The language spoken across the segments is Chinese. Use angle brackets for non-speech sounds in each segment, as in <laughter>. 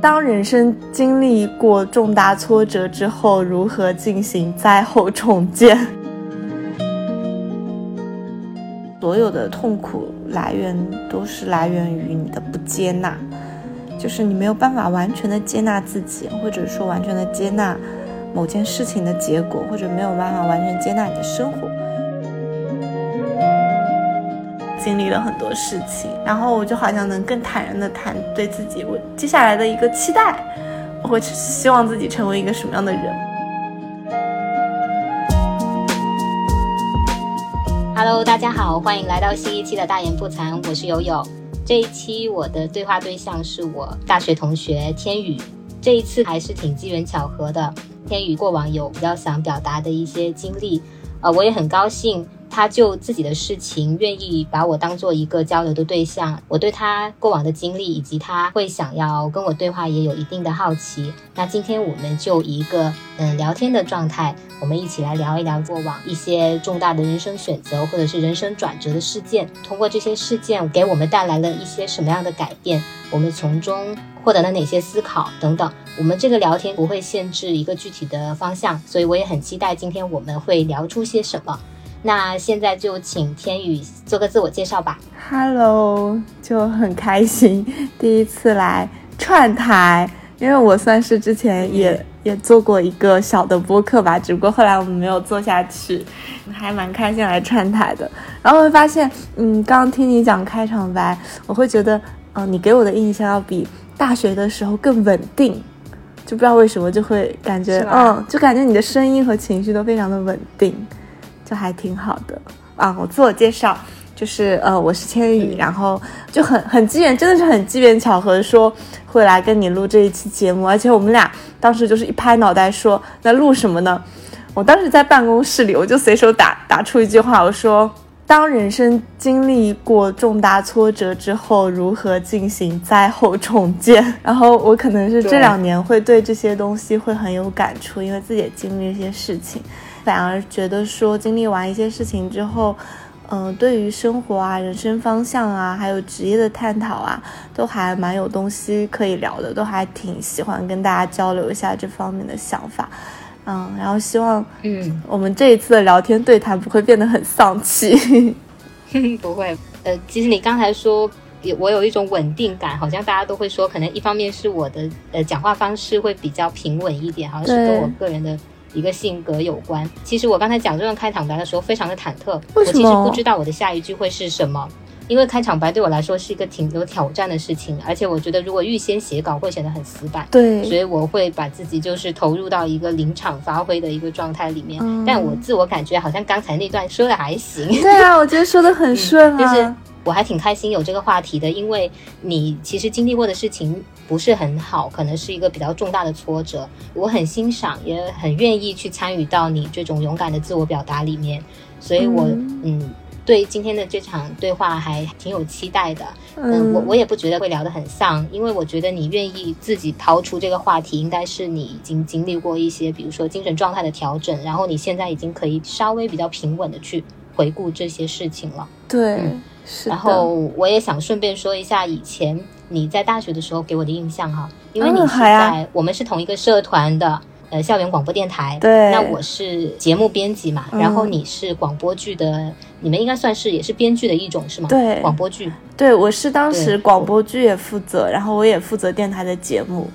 当人生经历过重大挫折之后，如何进行灾后重建？<laughs> 所有的痛苦来源都是来源于你的不接纳，就是你没有办法完全的接纳自己，或者说完全的接纳某件事情的结果，或者没有办法完全接纳你的生活。经历了很多事情，然后我就好像能更坦然的谈对自己我接下来的一个期待，我会希望自己成为一个什么样的人。Hello，大家好，欢迎来到新一期的大言不惭，我是悠悠。这一期我的对话对象是我大学同学天宇，这一次还是挺机缘巧合的。天宇过往有比较想表达的一些经历，呃，我也很高兴。他就自己的事情愿意把我当做一个交流的对象，我对他过往的经历以及他会想要跟我对话也有一定的好奇。那今天我们就一个嗯聊天的状态，我们一起来聊一聊过往一些重大的人生选择或者是人生转折的事件，通过这些事件给我们带来了一些什么样的改变，我们从中获得了哪些思考等等。我们这个聊天不会限制一个具体的方向，所以我也很期待今天我们会聊出些什么。那现在就请天宇做个自我介绍吧。Hello，就很开心第一次来串台，因为我算是之前也也做过一个小的播客吧，只不过后来我们没有做下去，还蛮开心来串台的。然后会发现，嗯，刚刚听你讲开场白，我会觉得，嗯，你给我的印象要比大学的时候更稳定，就不知道为什么就会感觉，嗯，就感觉你的声音和情绪都非常的稳定。就还挺好的啊！我自我介绍就是呃，我是千羽，然后就很很机缘，真的是很机缘巧合，说会来跟你录这一期节目，而且我们俩当时就是一拍脑袋说，那录什么呢？我当时在办公室里，我就随手打打出一句话，我说：当人生经历过重大挫折之后，如何进行灾后重建？<laughs> 然后我可能是这两年会对这些东西会很有感触，因为自己也经历一些事情。反而觉得说经历完一些事情之后，嗯，对于生活啊、人生方向啊，还有职业的探讨啊，都还蛮有东西可以聊的，都还挺喜欢跟大家交流一下这方面的想法，嗯，然后希望，嗯，我们这一次的聊天对谈不会变得很丧气，<laughs> 不会，呃，其实你刚才说，我有一种稳定感，好像大家都会说，可能一方面是我的呃讲话方式会比较平稳一点，好像是跟我个人的。一个性格有关。其实我刚才讲这段开场白的时候，非常的忐忑。我其实不知道我的下一句会是什么，因为开场白对我来说是一个挺有挑战的事情，而且我觉得如果预先写稿会显得很死板。对，所以我会把自己就是投入到一个临场发挥的一个状态里面。但我自我感觉好像刚才那段说的还行。对啊，我觉得说的很顺啊。我还挺开心有这个话题的，因为你其实经历过的事情不是很好，可能是一个比较重大的挫折。我很欣赏，也很愿意去参与到你这种勇敢的自我表达里面，所以我嗯，对今天的这场对话还挺有期待的。嗯，我我也不觉得会聊得很丧，因为我觉得你愿意自己抛出这个话题，应该是你已经经历过一些，比如说精神状态的调整，然后你现在已经可以稍微比较平稳的去回顾这些事情了。对。然后我也想顺便说一下，以前你在大学的时候给我的印象哈，因为你是在我们是同一个社团的，呃，校园广播电台。对。那我是节目编辑嘛，然后你是广播剧的，你们应该算是也是编剧的一种是吗？对。广播剧。对，我是当时广播剧也负责，然后我也负责电台的节目。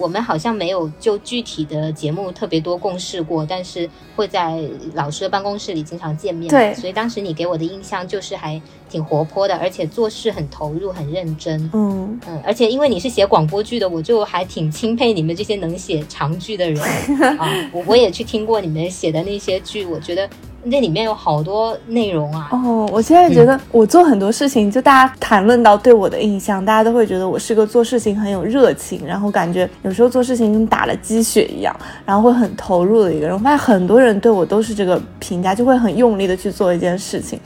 我们好像没有就具体的节目特别多共事过，但是会在老师的办公室里经常见面。对，所以当时你给我的印象就是还挺活泼的，而且做事很投入、很认真。嗯嗯，而且因为你是写广播剧的，我就还挺钦佩你们这些能写长剧的人 <laughs> 啊。我我也去听过你们写的那些剧，我觉得。那里面有好多内容啊！哦，我现在觉得我做很多事情，就大家谈论到对我的印象，大家都会觉得我是个做事情很有热情，然后感觉有时候做事情跟打了鸡血一样，然后会很投入的一个人。我发现很多人对我都是这个评价，就会很用力的去做一件事情。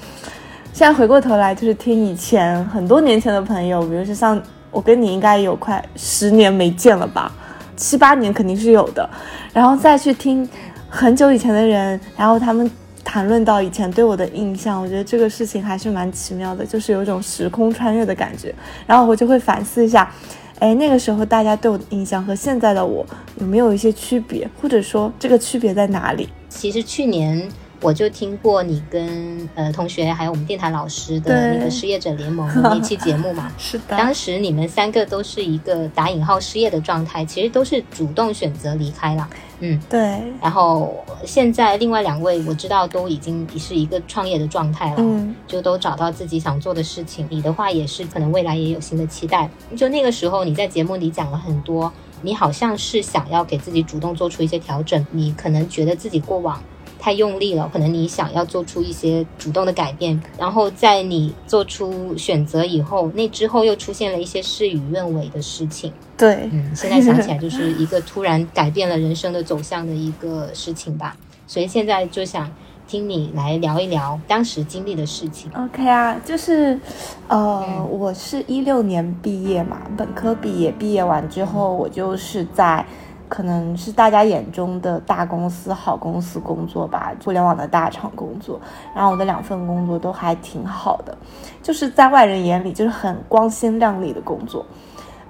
现在回过头来，就是听以前很多年前的朋友，比如说像我跟你应该有快十年没见了吧，七八年肯定是有的，然后再去听很久以前的人，然后他们。谈论到以前对我的印象，我觉得这个事情还是蛮奇妙的，就是有一种时空穿越的感觉。然后我就会反思一下，哎，那个时候大家对我的印象和现在的我有没有一些区别，或者说这个区别在哪里？其实去年。我就听过你跟呃同学还有我们电台老师的那个失业者联盟的那期节目嘛？<laughs> 是的。当时你们三个都是一个打引号失业的状态，其实都是主动选择离开了。嗯，对。然后现在另外两位我知道都已经是一个创业的状态了，嗯，就都找到自己想做的事情。你的话也是，可能未来也有新的期待。就那个时候你在节目里讲了很多，你好像是想要给自己主动做出一些调整，你可能觉得自己过往。太用力了，可能你想要做出一些主动的改变，然后在你做出选择以后，那之后又出现了一些事与愿违的事情。对，嗯，现在想起来就是一个突然改变了人生的走向的一个事情吧。所以现在就想听你来聊一聊当时经历的事情。OK 啊，就是，呃，我是一六年毕业嘛，本科毕业，毕业完之后我就是在。可能是大家眼中的大公司、好公司工作吧，互联网的大厂工作。然后我的两份工作都还挺好的，就是在外人眼里就是很光鲜亮丽的工作。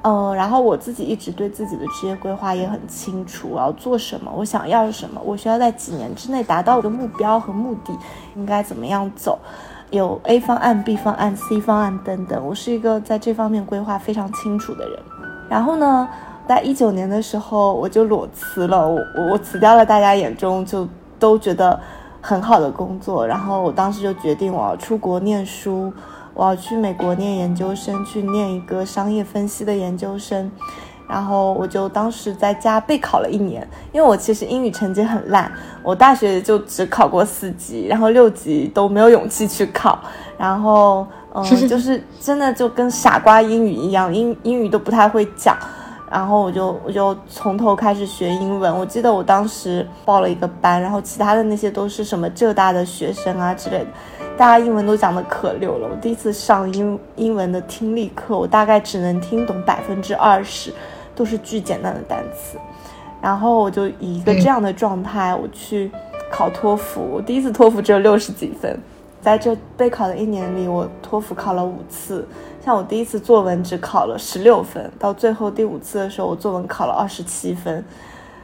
嗯，然后我自己一直对自己的职业规划也很清楚，我要做什么，我想要什么，我需要在几年之内达到我的目标和目的，应该怎么样走，有 A 方案、B 方案、C 方案等等。我是一个在这方面规划非常清楚的人。然后呢？在一九年的时候，我就裸辞了。我我辞掉了大家眼中就都觉得很好的工作，然后我当时就决定我要出国念书，我要去美国念研究生，去念一个商业分析的研究生。然后我就当时在家备考了一年，因为我其实英语成绩很烂，我大学就只考过四级，然后六级都没有勇气去考。然后嗯，<laughs> 就是真的就跟傻瓜英语一样，英英语都不太会讲。然后我就我就从头开始学英文。我记得我当时报了一个班，然后其他的那些都是什么浙大的学生啊之类的，大家英文都讲的可溜了。我第一次上英英文的听力课，我大概只能听懂百分之二十，都是巨简单的单词。然后我就以一个这样的状态，我去考托福。我第一次托福只有六十几分，在这备考的一年里，我托福考了五次。像我第一次作文只考了十六分，到最后第五次的时候，我作文考了二十七分，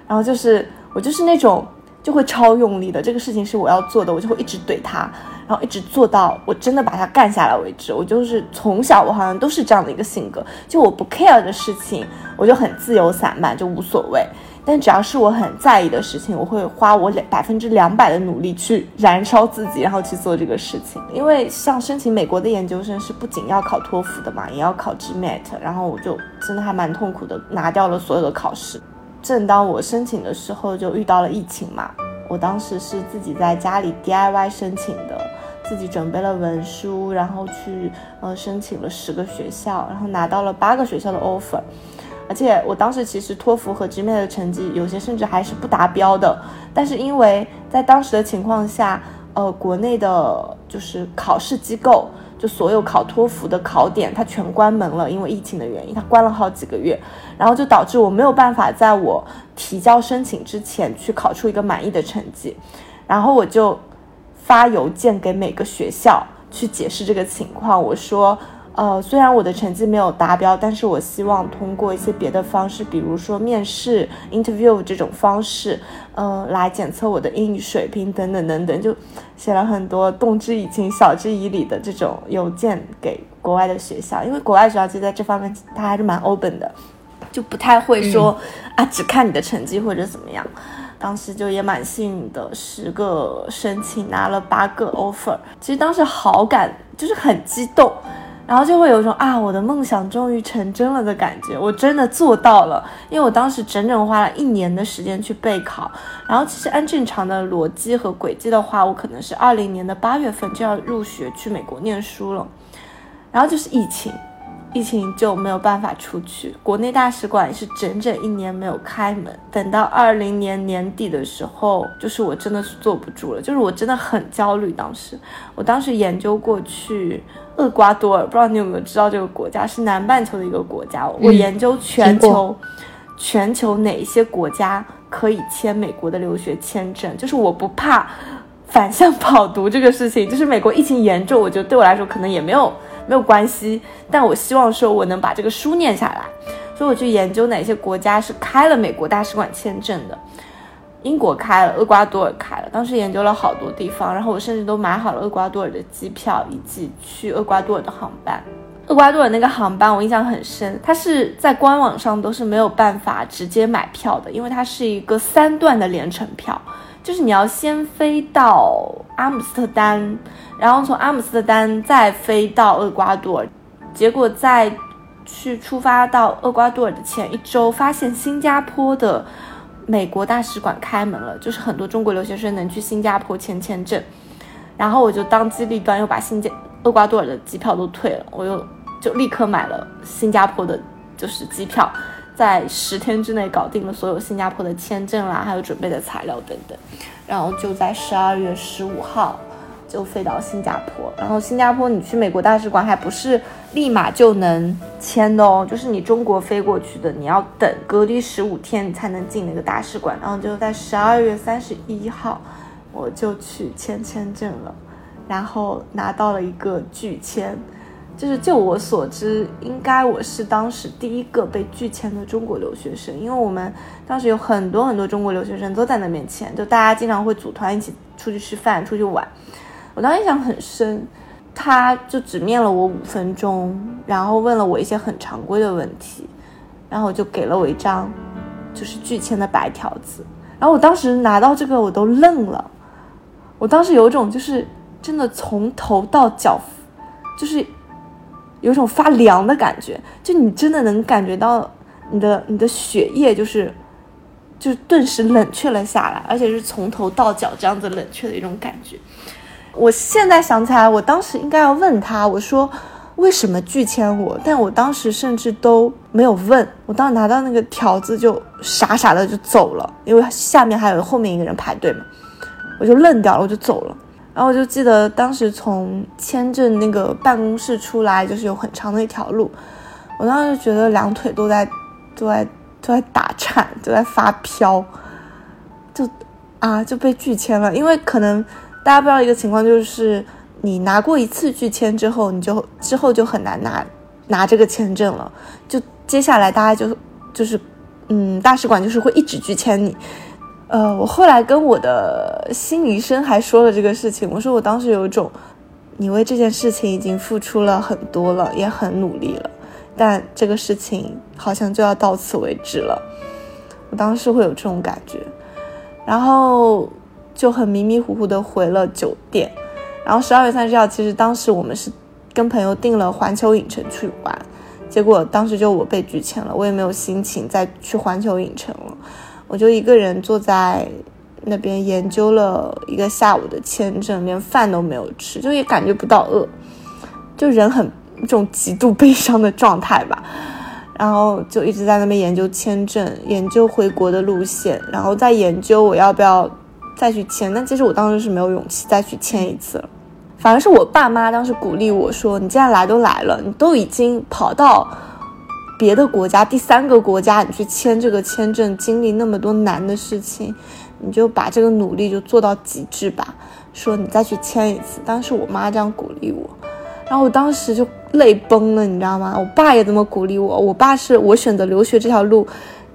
然后就是我就是那种就会超用力的，这个事情是我要做的，我就会一直怼他，然后一直做到我真的把它干下来为止。我就是从小我好像都是这样的一个性格，就我不 care 的事情，我就很自由散漫，就无所谓。但只要是我很在意的事情，我会花我两百分之两百的努力去燃烧自己，然后去做这个事情。因为像申请美国的研究生是不仅要考托福的嘛，也要考 GMAT，然后我就真的还蛮痛苦的，拿掉了所有的考试。正当我申请的时候，就遇到了疫情嘛。我当时是自己在家里 DIY 申请的，自己准备了文书，然后去呃申请了十个学校，然后拿到了八个学校的 offer。而且我当时其实托福和 GMAT 的成绩有些甚至还是不达标的，但是因为在当时的情况下，呃，国内的就是考试机构，就所有考托福的考点它全关门了，因为疫情的原因，它关了好几个月，然后就导致我没有办法在我提交申请之前去考出一个满意的成绩，然后我就发邮件给每个学校去解释这个情况，我说。呃，虽然我的成绩没有达标，但是我希望通过一些别的方式，比如说面试、interview 这种方式，嗯，来检测我的英语水平等等等等，就写了很多动之以情、晓之以理的这种邮件给国外的学校，因为国外学校其实在这方面他还是蛮 open 的，就不太会说啊只看你的成绩或者怎么样。当时就也蛮幸运的，十个申请拿了八个 offer，其实当时好感就是很激动。然后就会有一种啊，我的梦想终于成真了的感觉，我真的做到了。因为我当时整整花了一年的时间去备考，然后其实按正常的逻辑和轨迹的话，我可能是二零年的八月份就要入学去美国念书了，然后就是疫情。疫情就没有办法出去，国内大使馆也是整整一年没有开门。等到二零年年底的时候，就是我真的是坐不住了，就是我真的很焦虑。当时，我当时研究过去厄瓜多尔，不知道你有没有知道这个国家是南半球的一个国家。我研究全球，全球哪一些国家可以签美国的留学签证，就是我不怕反向跑读这个事情。就是美国疫情严重，我觉得对我来说可能也没有。没有关系，但我希望说我能把这个书念下来，所以我去研究哪些国家是开了美国大使馆签证的。英国开了，厄瓜多尔开了。当时研究了好多地方，然后我甚至都买好了厄瓜多尔的机票以及去厄瓜多尔的航班。厄瓜多尔那个航班我印象很深，它是在官网上都是没有办法直接买票的，因为它是一个三段的连程票，就是你要先飞到阿姆斯特丹，然后从阿姆斯特丹再飞到厄瓜多尔，结果在去出发到厄瓜多尔的前一周，发现新加坡的。美国大使馆开门了，就是很多中国留学生能去新加坡签签证，然后我就当机立断又把新加厄瓜多尔的机票都退了，我又就立刻买了新加坡的，就是机票，在十天之内搞定了所有新加坡的签证啦，还有准备的材料等等，然后就在十二月十五号。就飞到新加坡，然后新加坡你去美国大使馆还不是立马就能签的哦，就是你中国飞过去的，你要等隔离十五天你才能进那个大使馆。然后就在十二月三十一号，我就去签签证了，然后拿到了一个拒签，就是就我所知，应该我是当时第一个被拒签的中国留学生，因为我们当时有很多很多中国留学生都在那边签，就大家经常会组团一起出去吃饭、出去玩。我当时印象很深，他就只面了我五分钟，然后问了我一些很常规的问题，然后就给了我一张就是拒签的白条子，然后我当时拿到这个我都愣了，我当时有种就是真的从头到脚就是有种发凉的感觉，就你真的能感觉到你的你的血液就是就顿时冷却了下来，而且是从头到脚这样子冷却的一种感觉。我现在想起来，我当时应该要问他，我说为什么拒签我？但我当时甚至都没有问，我当时拿到那个条子就傻傻的就走了，因为下面还有后面一个人排队嘛，我就愣掉了，我就走了。然后我就记得当时从签证那个办公室出来，就是有很长的一条路，我当时就觉得两腿都在都在都在打颤，都在发飘，就啊就被拒签了，因为可能。大家不知道一个情况，就是你拿过一次拒签之后，你就之后就很难拿拿这个签证了。就接下来大家就就是，嗯，大使馆就是会一直拒签你。呃，我后来跟我的心理医生还说了这个事情，我说我当时有一种，你为这件事情已经付出了很多了，也很努力了，但这个事情好像就要到此为止了。我当时会有这种感觉，然后。就很迷迷糊糊的回了酒店，然后十二月三十号，其实当时我们是跟朋友订了环球影城去玩，结果当时就我被拒签了，我也没有心情再去环球影城了，我就一个人坐在那边研究了一个下午的签证，连饭都没有吃，就也感觉不到饿，就人很一种极度悲伤的状态吧，然后就一直在那边研究签证，研究回国的路线，然后再研究我要不要。再去签，但其实我当时是没有勇气再去签一次了。反而是我爸妈当时鼓励我说：“你既然来都来了，你都已经跑到别的国家，第三个国家，你去签这个签证，经历那么多难的事情，你就把这个努力就做到极致吧。”说你再去签一次。当时我妈这样鼓励我，然后我当时就泪崩了，你知道吗？我爸也这么鼓励我。我爸是我选择留学这条路。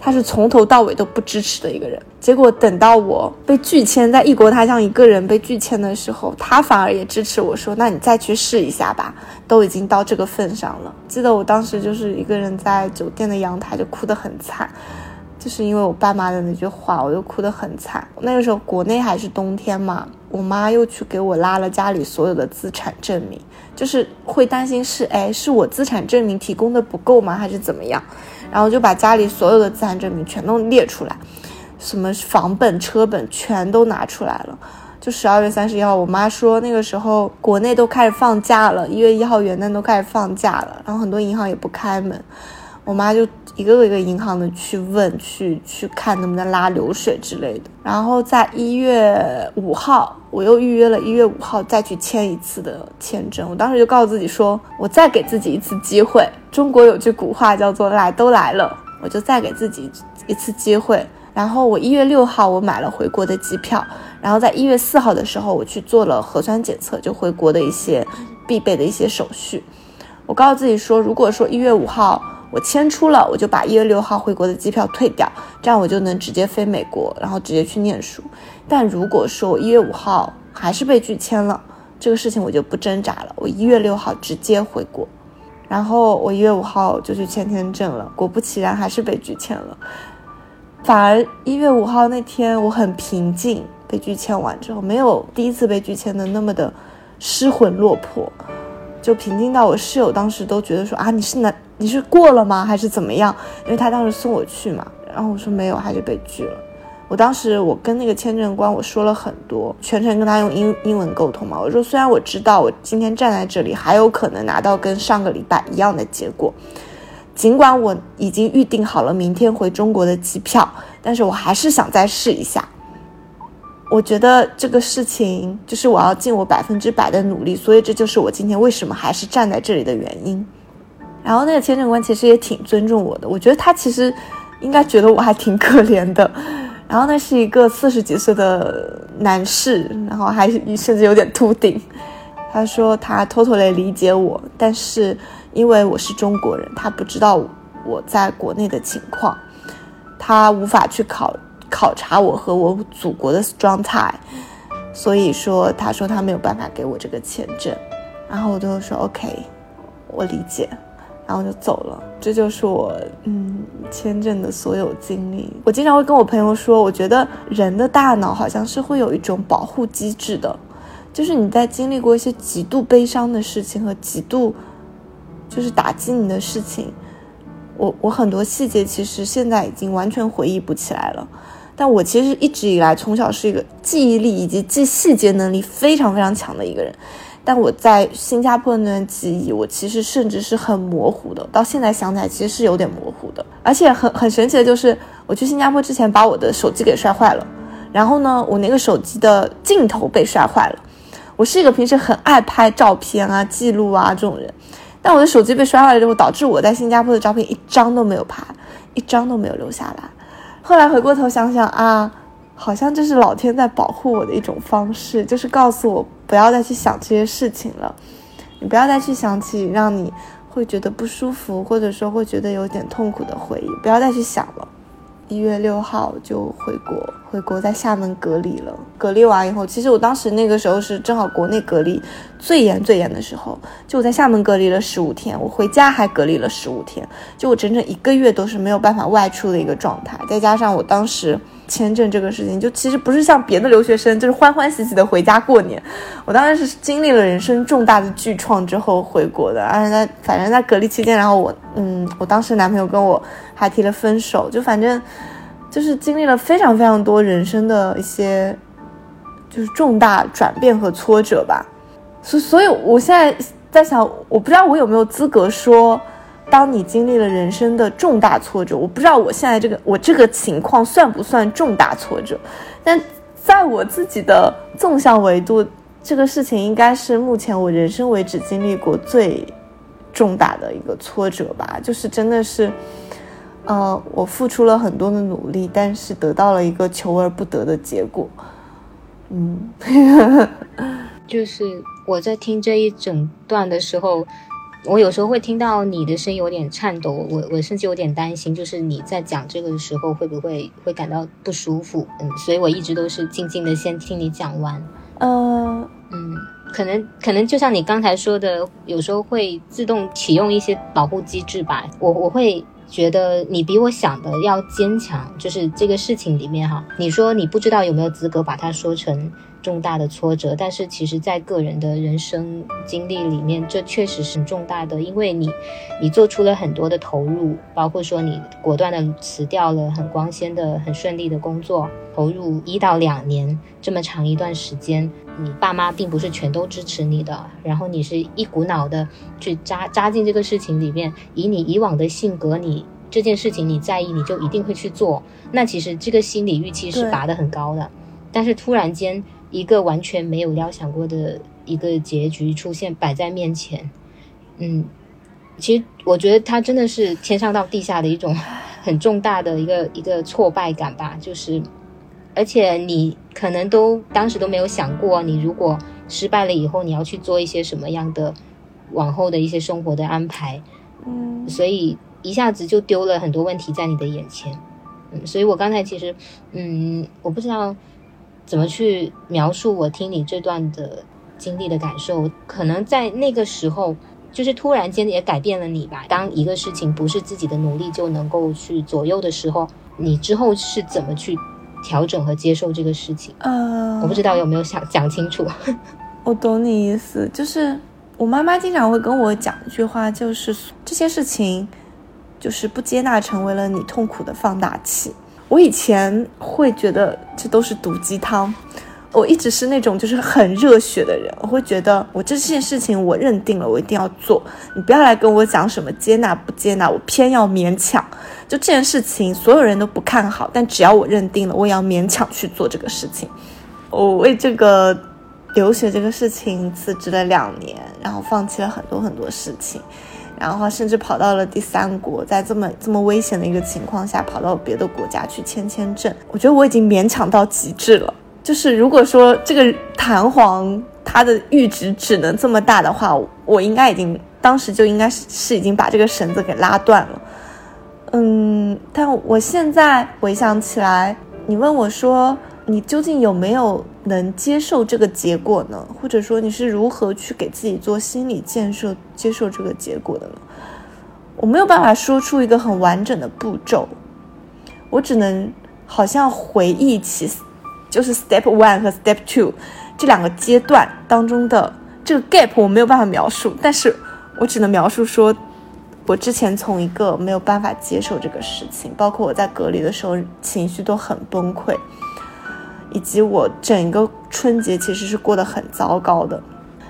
他是从头到尾都不支持的一个人，结果等到我被拒签，在异国他乡一个人被拒签的时候，他反而也支持我说：“那你再去试一下吧，都已经到这个份上了。”记得我当时就是一个人在酒店的阳台就哭得很惨，就是因为我爸妈的那句话，我就哭得很惨。那个时候国内还是冬天嘛，我妈又去给我拉了家里所有的资产证明，就是会担心是哎是我资产证明提供的不够吗，还是怎么样？然后就把家里所有的资产证明全都列出来，什么房本、车本全都拿出来了。就十二月三十一号，我妈说那个时候国内都开始放假了，一月一号元旦都开始放假了，然后很多银行也不开门。我妈就一个一个银行的去问，去去看能不能拉流水之类的。然后在一月五号，我又预约了一月五号再去签一次的签证。我当时就告诉自己说，我再给自己一次机会。中国有句古话叫做“来都来了”，我就再给自己一次机会。然后我一月六号我买了回国的机票，然后在一月四号的时候我去做了核酸检测，就回国的一些必备的一些手续。我告诉自己说，如果说一月五号。我签出了，我就把一月六号回国的机票退掉，这样我就能直接飞美国，然后直接去念书。但如果说我一月五号还是被拒签了，这个事情我就不挣扎了，我一月六号直接回国，然后我一月五号就去签签证了，果不其然还是被拒签了。反而一月五号那天我很平静，被拒签完之后没有第一次被拒签的那么的失魂落魄，就平静到我室友当时都觉得说啊你是哪你是过了吗还是怎么样？因为他当时送我去嘛，然后我说没有还是被拒了。我当时我跟那个签证官我说了很多，全程跟他用英英文沟通嘛。我说虽然我知道我今天站在这里还有可能拿到跟上个礼拜一样的结果。尽管我已经预定好了明天回中国的机票，但是我还是想再试一下。我觉得这个事情就是我要尽我百分之百的努力，所以这就是我今天为什么还是站在这里的原因。然后那个签证官其实也挺尊重我的，我觉得他其实应该觉得我还挺可怜的。<laughs> 然后那是一个四十几岁的男士，然后还甚至有点秃顶。他说他 totally 理解我，但是。因为我是中国人，他不知道我在国内的情况，他无法去考考察我和我祖国的状态，所以说他说他没有办法给我这个签证，然后我就说 OK，我理解，然后就走了。这就是我嗯签证的所有经历。我经常会跟我朋友说，我觉得人的大脑好像是会有一种保护机制的，就是你在经历过一些极度悲伤的事情和极度。就是打击你的事情，我我很多细节其实现在已经完全回忆不起来了，但我其实一直以来从小是一个记忆力以及记细节能力非常非常强的一个人，但我在新加坡那段记忆，我其实甚至是很模糊的，到现在想起来其实是有点模糊的，而且很很神奇的就是，我去新加坡之前把我的手机给摔坏了，然后呢，我那个手机的镜头被摔坏了，我是一个平时很爱拍照片啊、记录啊这种人。但我的手机被摔坏了之后，导致我在新加坡的照片一张都没有拍，一张都没有留下来。后来回过头想想啊，好像这是老天在保护我的一种方式，就是告诉我不要再去想这些事情了，你不要再去想起让你会觉得不舒服，或者说会觉得有点痛苦的回忆，不要再去想了。一月六号就回国，回国在厦门隔离了。隔离完以后，其实我当时那个时候是正好国内隔离最严最严的时候，就我在厦门隔离了十五天，我回家还隔离了十五天，就我整整一个月都是没有办法外出的一个状态，再加上我当时。签证这个事情，就其实不是像别的留学生，就是欢欢喜喜的回家过年。我当时是经历了人生重大的巨创之后回国的，而且在反正在隔离期间，然后我，嗯，我当时男朋友跟我还提了分手，就反正就是经历了非常非常多人生的一些就是重大转变和挫折吧。所所以，我现在在想，我不知道我有没有资格说。当你经历了人生的重大挫折，我不知道我现在这个我这个情况算不算重大挫折，但在我自己的纵向维度，这个事情应该是目前我人生为止经历过最重大的一个挫折吧。就是真的是，呃，我付出了很多的努力，但是得到了一个求而不得的结果。嗯，<laughs> 就是我在听这一整段的时候。我有时候会听到你的声音有点颤抖，我我甚至有点担心，就是你在讲这个的时候会不会会感到不舒服？嗯，所以我一直都是静静的先听你讲完。呃，嗯，可能可能就像你刚才说的，有时候会自动启用一些保护机制吧。我我会觉得你比我想的要坚强，就是这个事情里面哈，你说你不知道有没有资格把它说成。重大的挫折，但是其实，在个人的人生经历里面，这确实是重大的，因为你，你做出了很多的投入，包括说你果断的辞掉了很光鲜的、很顺利的工作，投入一到两年这么长一段时间，你爸妈并不是全都支持你的，然后你是一股脑的去扎扎进这个事情里面，以你以往的性格，你这件事情你在意，你就一定会去做，那其实这个心理预期是拔得很高的，但是突然间。一个完全没有料想过的一个结局出现摆在面前，嗯，其实我觉得他真的是天上到地下的一种很重大的一个 <laughs> 一个挫败感吧，就是，而且你可能都当时都没有想过，你如果失败了以后，你要去做一些什么样的往后的一些生活的安排，嗯，所以一下子就丢了很多问题在你的眼前。嗯，所以我刚才其实，嗯，我不知道怎么去描述我听你这段的经历的感受。可能在那个时候，就是突然间也改变了你吧。当一个事情不是自己的努力就能够去左右的时候，你之后是怎么去调整和接受这个事情？呃，我不知道有没有想讲清楚。<laughs> 我懂你意思，就是我妈妈经常会跟我讲一句话，就是这些事情。就是不接纳成为了你痛苦的放大器。我以前会觉得这都是毒鸡汤，我一直是那种就是很热血的人。我会觉得我这件事情我认定了，我一定要做。你不要来跟我讲什么接纳不接纳，我偏要勉强。就这件事情，所有人都不看好，但只要我认定了，我也要勉强去做这个事情。我为这个留学这个事情辞职了两年，然后放弃了很多很多事情。然后甚至跑到了第三国，在这么这么危险的一个情况下，跑到别的国家去签签证。我觉得我已经勉强到极致了。就是如果说这个弹簧它的阈值只能这么大的话，我应该已经当时就应该是是已经把这个绳子给拉断了。嗯，但我现在回想起来，你问我说。你究竟有没有能接受这个结果呢？或者说你是如何去给自己做心理建设，接受这个结果的呢？我没有办法说出一个很完整的步骤，我只能好像回忆起，就是 step one 和 step two 这两个阶段当中的这个 gap，我没有办法描述，但是我只能描述说，我之前从一个没有办法接受这个事情，包括我在隔离的时候情绪都很崩溃。以及我整个春节其实是过得很糟糕的，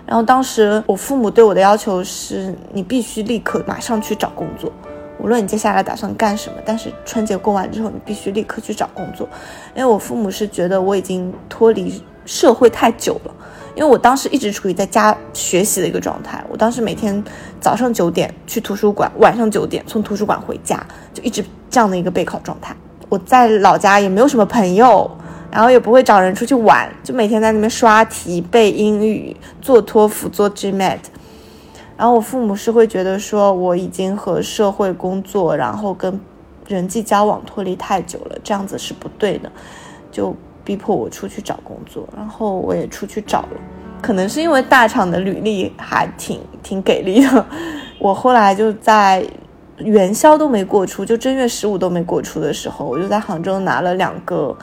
然后当时我父母对我的要求是，你必须立刻马上去找工作，无论你接下来打算干什么，但是春节过完之后你必须立刻去找工作，因为我父母是觉得我已经脱离社会太久了，因为我当时一直处于在家学习的一个状态，我当时每天早上九点去图书馆，晚上九点从图书馆回家，就一直这样的一个备考状态，我在老家也没有什么朋友。然后也不会找人出去玩，就每天在那边刷题、背英语、做托福、做 GMAT。然后我父母是会觉得说我已经和社会工作，然后跟人际交往脱离太久了，这样子是不对的，就逼迫我出去找工作。然后我也出去找了，可能是因为大厂的履历还挺挺给力的，<laughs> 我后来就在元宵都没过出，就正月十五都没过出的时候，我就在杭州拿了两个。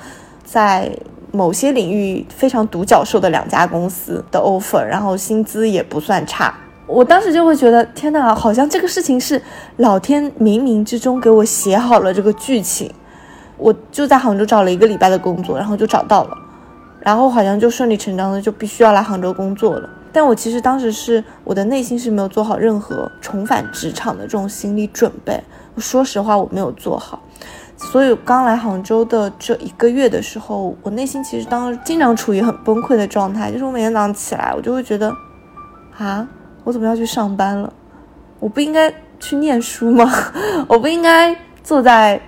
在某些领域非常独角兽的两家公司的 offer，然后薪资也不算差。我当时就会觉得，天哪，好像这个事情是老天冥冥之中给我写好了这个剧情。我就在杭州找了一个礼拜的工作，然后就找到了，然后好像就顺理成章的就必须要来杭州工作了。但我其实当时是我的内心是没有做好任何重返职场的这种心理准备。说实话，我没有做好。所以刚来杭州的这一个月的时候，我内心其实当时经常处于很崩溃的状态。就是我每天早上起来，我就会觉得，啊，我怎么要去上班了？我不应该去念书吗？<laughs> 我不应该坐在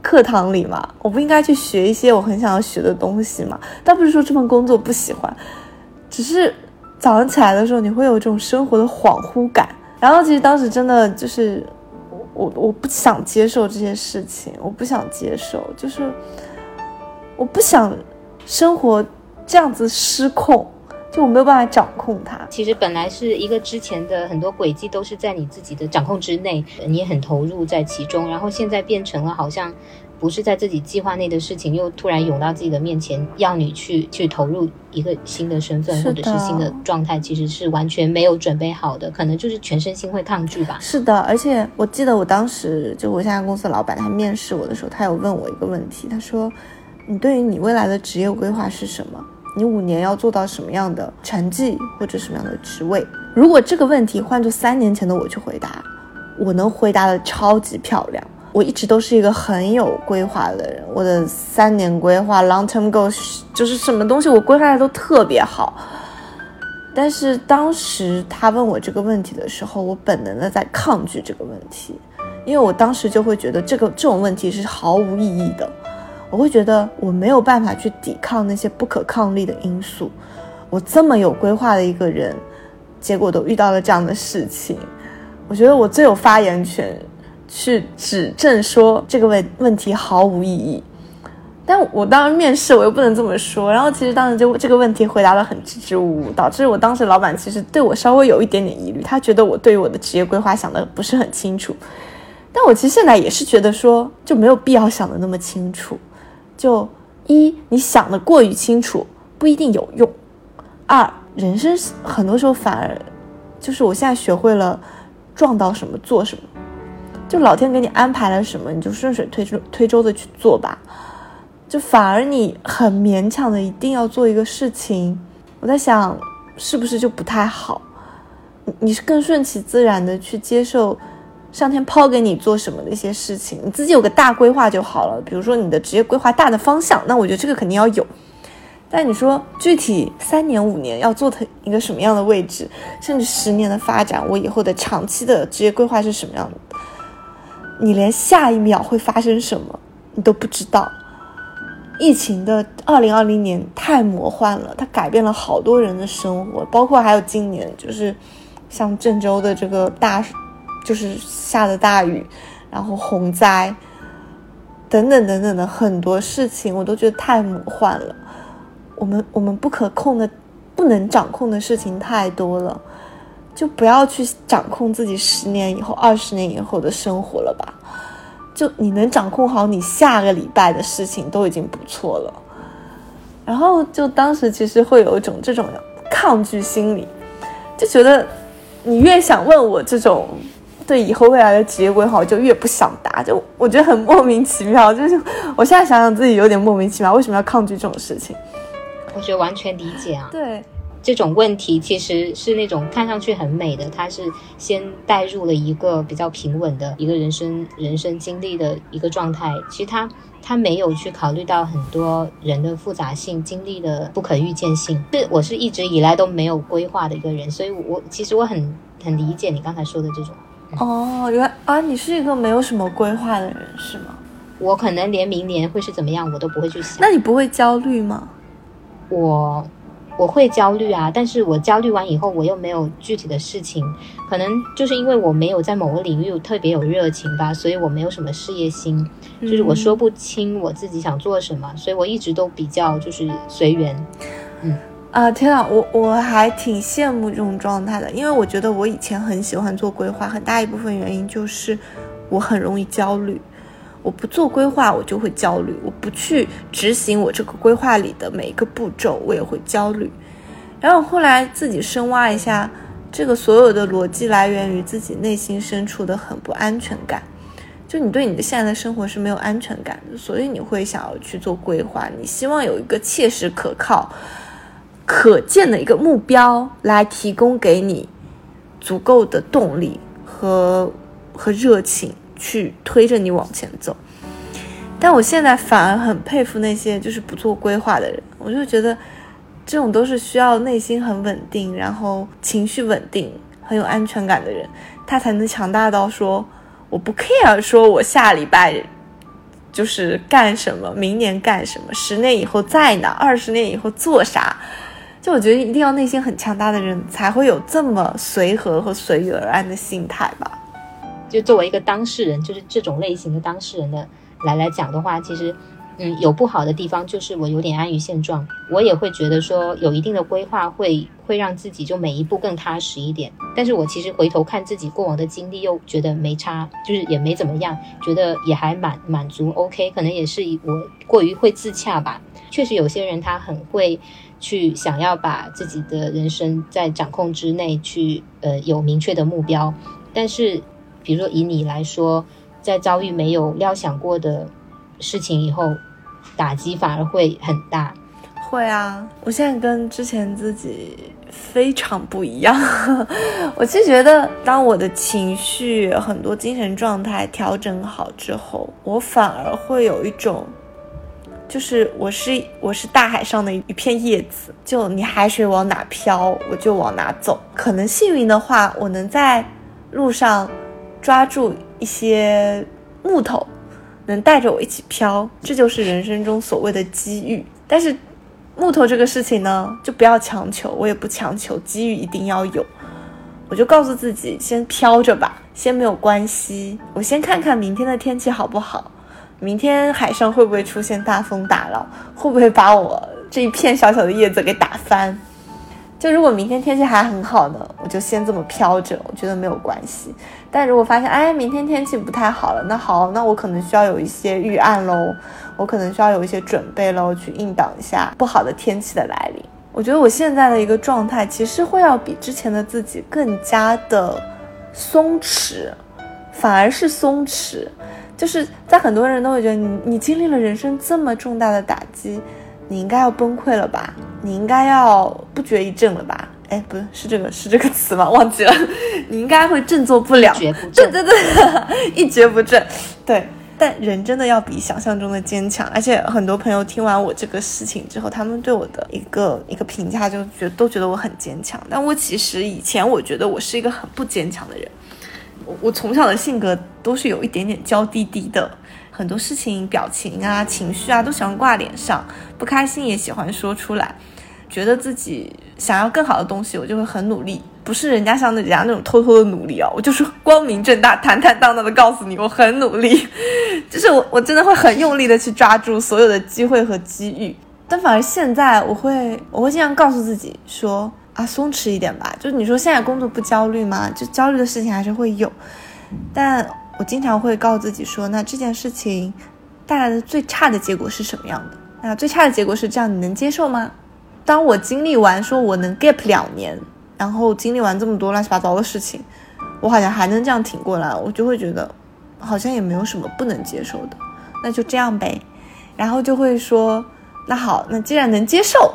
课堂里吗？我不应该去学一些我很想要学的东西吗？倒不是说这份工作不喜欢，只是早上起来的时候，你会有这种生活的恍惚感。然后其实当时真的就是。我我不想接受这些事情，我不想接受，就是我不想生活这样子失控，就我没有办法掌控它。其实本来是一个之前的很多轨迹都是在你自己的掌控之内，你也很投入在其中，然后现在变成了好像。不是在自己计划内的事情，又突然涌到自己的面前，要你去去投入一个新的身份或者是新的状态，其实是完全没有准备好的，可能就是全身心会抗拒吧。是的，而且我记得我当时就我现在公司老板，他面试我的时候，他有问我一个问题，他说：“你对于你未来的职业规划是什么？你五年要做到什么样的成绩或者什么样的职位？”如果这个问题换做三年前的我去回答，我能回答的超级漂亮。我一直都是一个很有规划的人，我的三年规划 （long term goals） 就是什么东西我规划的都特别好。但是当时他问我这个问题的时候，我本能的在抗拒这个问题，因为我当时就会觉得这个这种问题是毫无意义的。我会觉得我没有办法去抵抗那些不可抗力的因素。我这么有规划的一个人，结果都遇到了这样的事情，我觉得我最有发言权。去指证说这个问问题毫无意义。但我当时面试，我又不能这么说。然后其实当时就这个问题回答的很支支吾吾，导致我当时老板其实对我稍微有一点点疑虑，他觉得我对于我的职业规划想的不是很清楚。但我其实现在也是觉得说就没有必要想的那么清楚。就一你想的过于清楚不一定有用。二人生很多时候反而就是我现在学会了撞到什么做什么，就老天给你安排了什么，你就顺水推舟推舟的去做吧。就反而你很勉强的一定要做一个事情，我在想是不是就不太好？你你是更顺其自然的去接受上天抛给你做什么的一些事情，你自己有个大规划就好了。比如说你的职业规划大的方向，那我觉得这个肯定要有。但你说具体三年五年要做的一个什么样的位置，甚至十年的发展，我以后的长期的职业规划是什么样的？你连下一秒会发生什么你都不知道。疫情的二零二零年太魔幻了，它改变了好多人的生活，包括还有今年，就是像郑州的这个大，就是下的大雨，然后洪灾，等等等等的很多事情，我都觉得太魔幻了。我们我们不可控的、不能掌控的事情太多了，就不要去掌控自己十年以后、二十年以后的生活了吧。就你能掌控好你下个礼拜的事情都已经不错了，然后就当时其实会有一种这种抗拒心理，就觉得你越想问我这种对以后未来的职业规划，我就越不想答，就我觉得很莫名其妙。就是我现在想想自己有点莫名其妙，为什么要抗拒这种事情？我觉得完全理解啊。对。这种问题其实是那种看上去很美的，它是先带入了一个比较平稳的一个人生人生经历的一个状态。其实他他没有去考虑到很多人的复杂性、经历的不可预见性。是我是一直以来都没有规划的一个人，所以我其实我很很理解你刚才说的这种。哦，原来啊，你是一个没有什么规划的人是吗？我可能连明年会是怎么样我都不会去想。那你不会焦虑吗？我。我会焦虑啊，但是我焦虑完以后，我又没有具体的事情，可能就是因为我没有在某个领域特别有热情吧，所以我没有什么事业心，就是我说不清我自己想做什么，所以我一直都比较就是随缘。嗯啊，天啊，我我还挺羡慕这种状态的，因为我觉得我以前很喜欢做规划，很大一部分原因就是我很容易焦虑。我不做规划，我就会焦虑；我不去执行我这个规划里的每一个步骤，我也会焦虑。然后后来自己深挖一下，这个所有的逻辑来源于自己内心深处的很不安全感。就你对你的现在的生活是没有安全感的，所以你会想要去做规划。你希望有一个切实可靠、可见的一个目标来提供给你足够的动力和和热情。去推着你往前走，但我现在反而很佩服那些就是不做规划的人。我就觉得，这种都是需要内心很稳定，然后情绪稳定、很有安全感的人，他才能强大到说我不 care，说我下礼拜就是干什么，明年干什么，十年以后在哪，二十年以后做啥。就我觉得一定要内心很强大的人，才会有这么随和和随遇而安的心态吧。就作为一个当事人，就是这种类型的当事人的来来讲的话，其实，嗯，有不好的地方，就是我有点安于现状。我也会觉得说，有一定的规划会会让自己就每一步更踏实一点。但是我其实回头看自己过往的经历，又觉得没差，就是也没怎么样，觉得也还满满足。OK，可能也是我过于会自洽吧。确实有些人他很会去想要把自己的人生在掌控之内，去呃有明确的目标，但是。比如说，以你来说，在遭遇没有料想过的事情以后，打击反而会很大。会啊，我现在跟之前自己非常不一样。<laughs> 我就觉得，当我的情绪、很多精神状态调整好之后，我反而会有一种，就是我是我是大海上的一片叶子，就你海水往哪飘，我就往哪走。可能幸运的话，我能在路上。抓住一些木头，能带着我一起飘，这就是人生中所谓的机遇。但是，木头这个事情呢，就不要强求，我也不强求，机遇一定要有。我就告诉自己先飘着吧，先没有关系，我先看看明天的天气好不好，明天海上会不会出现大风大浪，会不会把我这一片小小的叶子给打翻。就如果明天天气还很好呢，我就先这么飘着，我觉得没有关系。但如果发现哎明天天气不太好了，那好，那我可能需要有一些预案喽，我可能需要有一些准备喽，去应挡一下不好的天气的来临。我觉得我现在的一个状态，其实会要比之前的自己更加的松弛，反而是松弛。就是在很多人都会觉得你你经历了人生这么重大的打击。你应该要崩溃了吧？你应该要不绝一振了吧？哎，不是，是这个是这个词吗？忘记了。<laughs> 你应该会振作不了，对对对，<laughs> 一蹶不振。对，但人真的要比想象中的坚强。而且很多朋友听完我这个事情之后，他们对我的一个一个评价就觉都觉得我很坚强。但我其实以前我觉得我是一个很不坚强的人。我我从小的性格都是有一点点娇滴滴的。很多事情、表情啊、情绪啊，都喜欢挂脸上，不开心也喜欢说出来，觉得自己想要更好的东西，我就会很努力，不是人家像人家那种偷偷的努力啊，我就是光明正大、坦坦荡荡的告诉你，我很努力，<laughs> 就是我我真的会很用力的去抓住所有的机会和机遇，但反而现在我会我会经常告诉自己说啊，松弛一点吧，就是你说现在工作不焦虑吗？就焦虑的事情还是会有，但。我经常会告诉自己说，那这件事情带来的最差的结果是什么样的？那最差的结果是这样，你能接受吗？当我经历完说我能 gap 两年，然后经历完这么多乱七八糟的事情，我好像还能这样挺过来，我就会觉得好像也没有什么不能接受的，那就这样呗。然后就会说，那好，那既然能接受，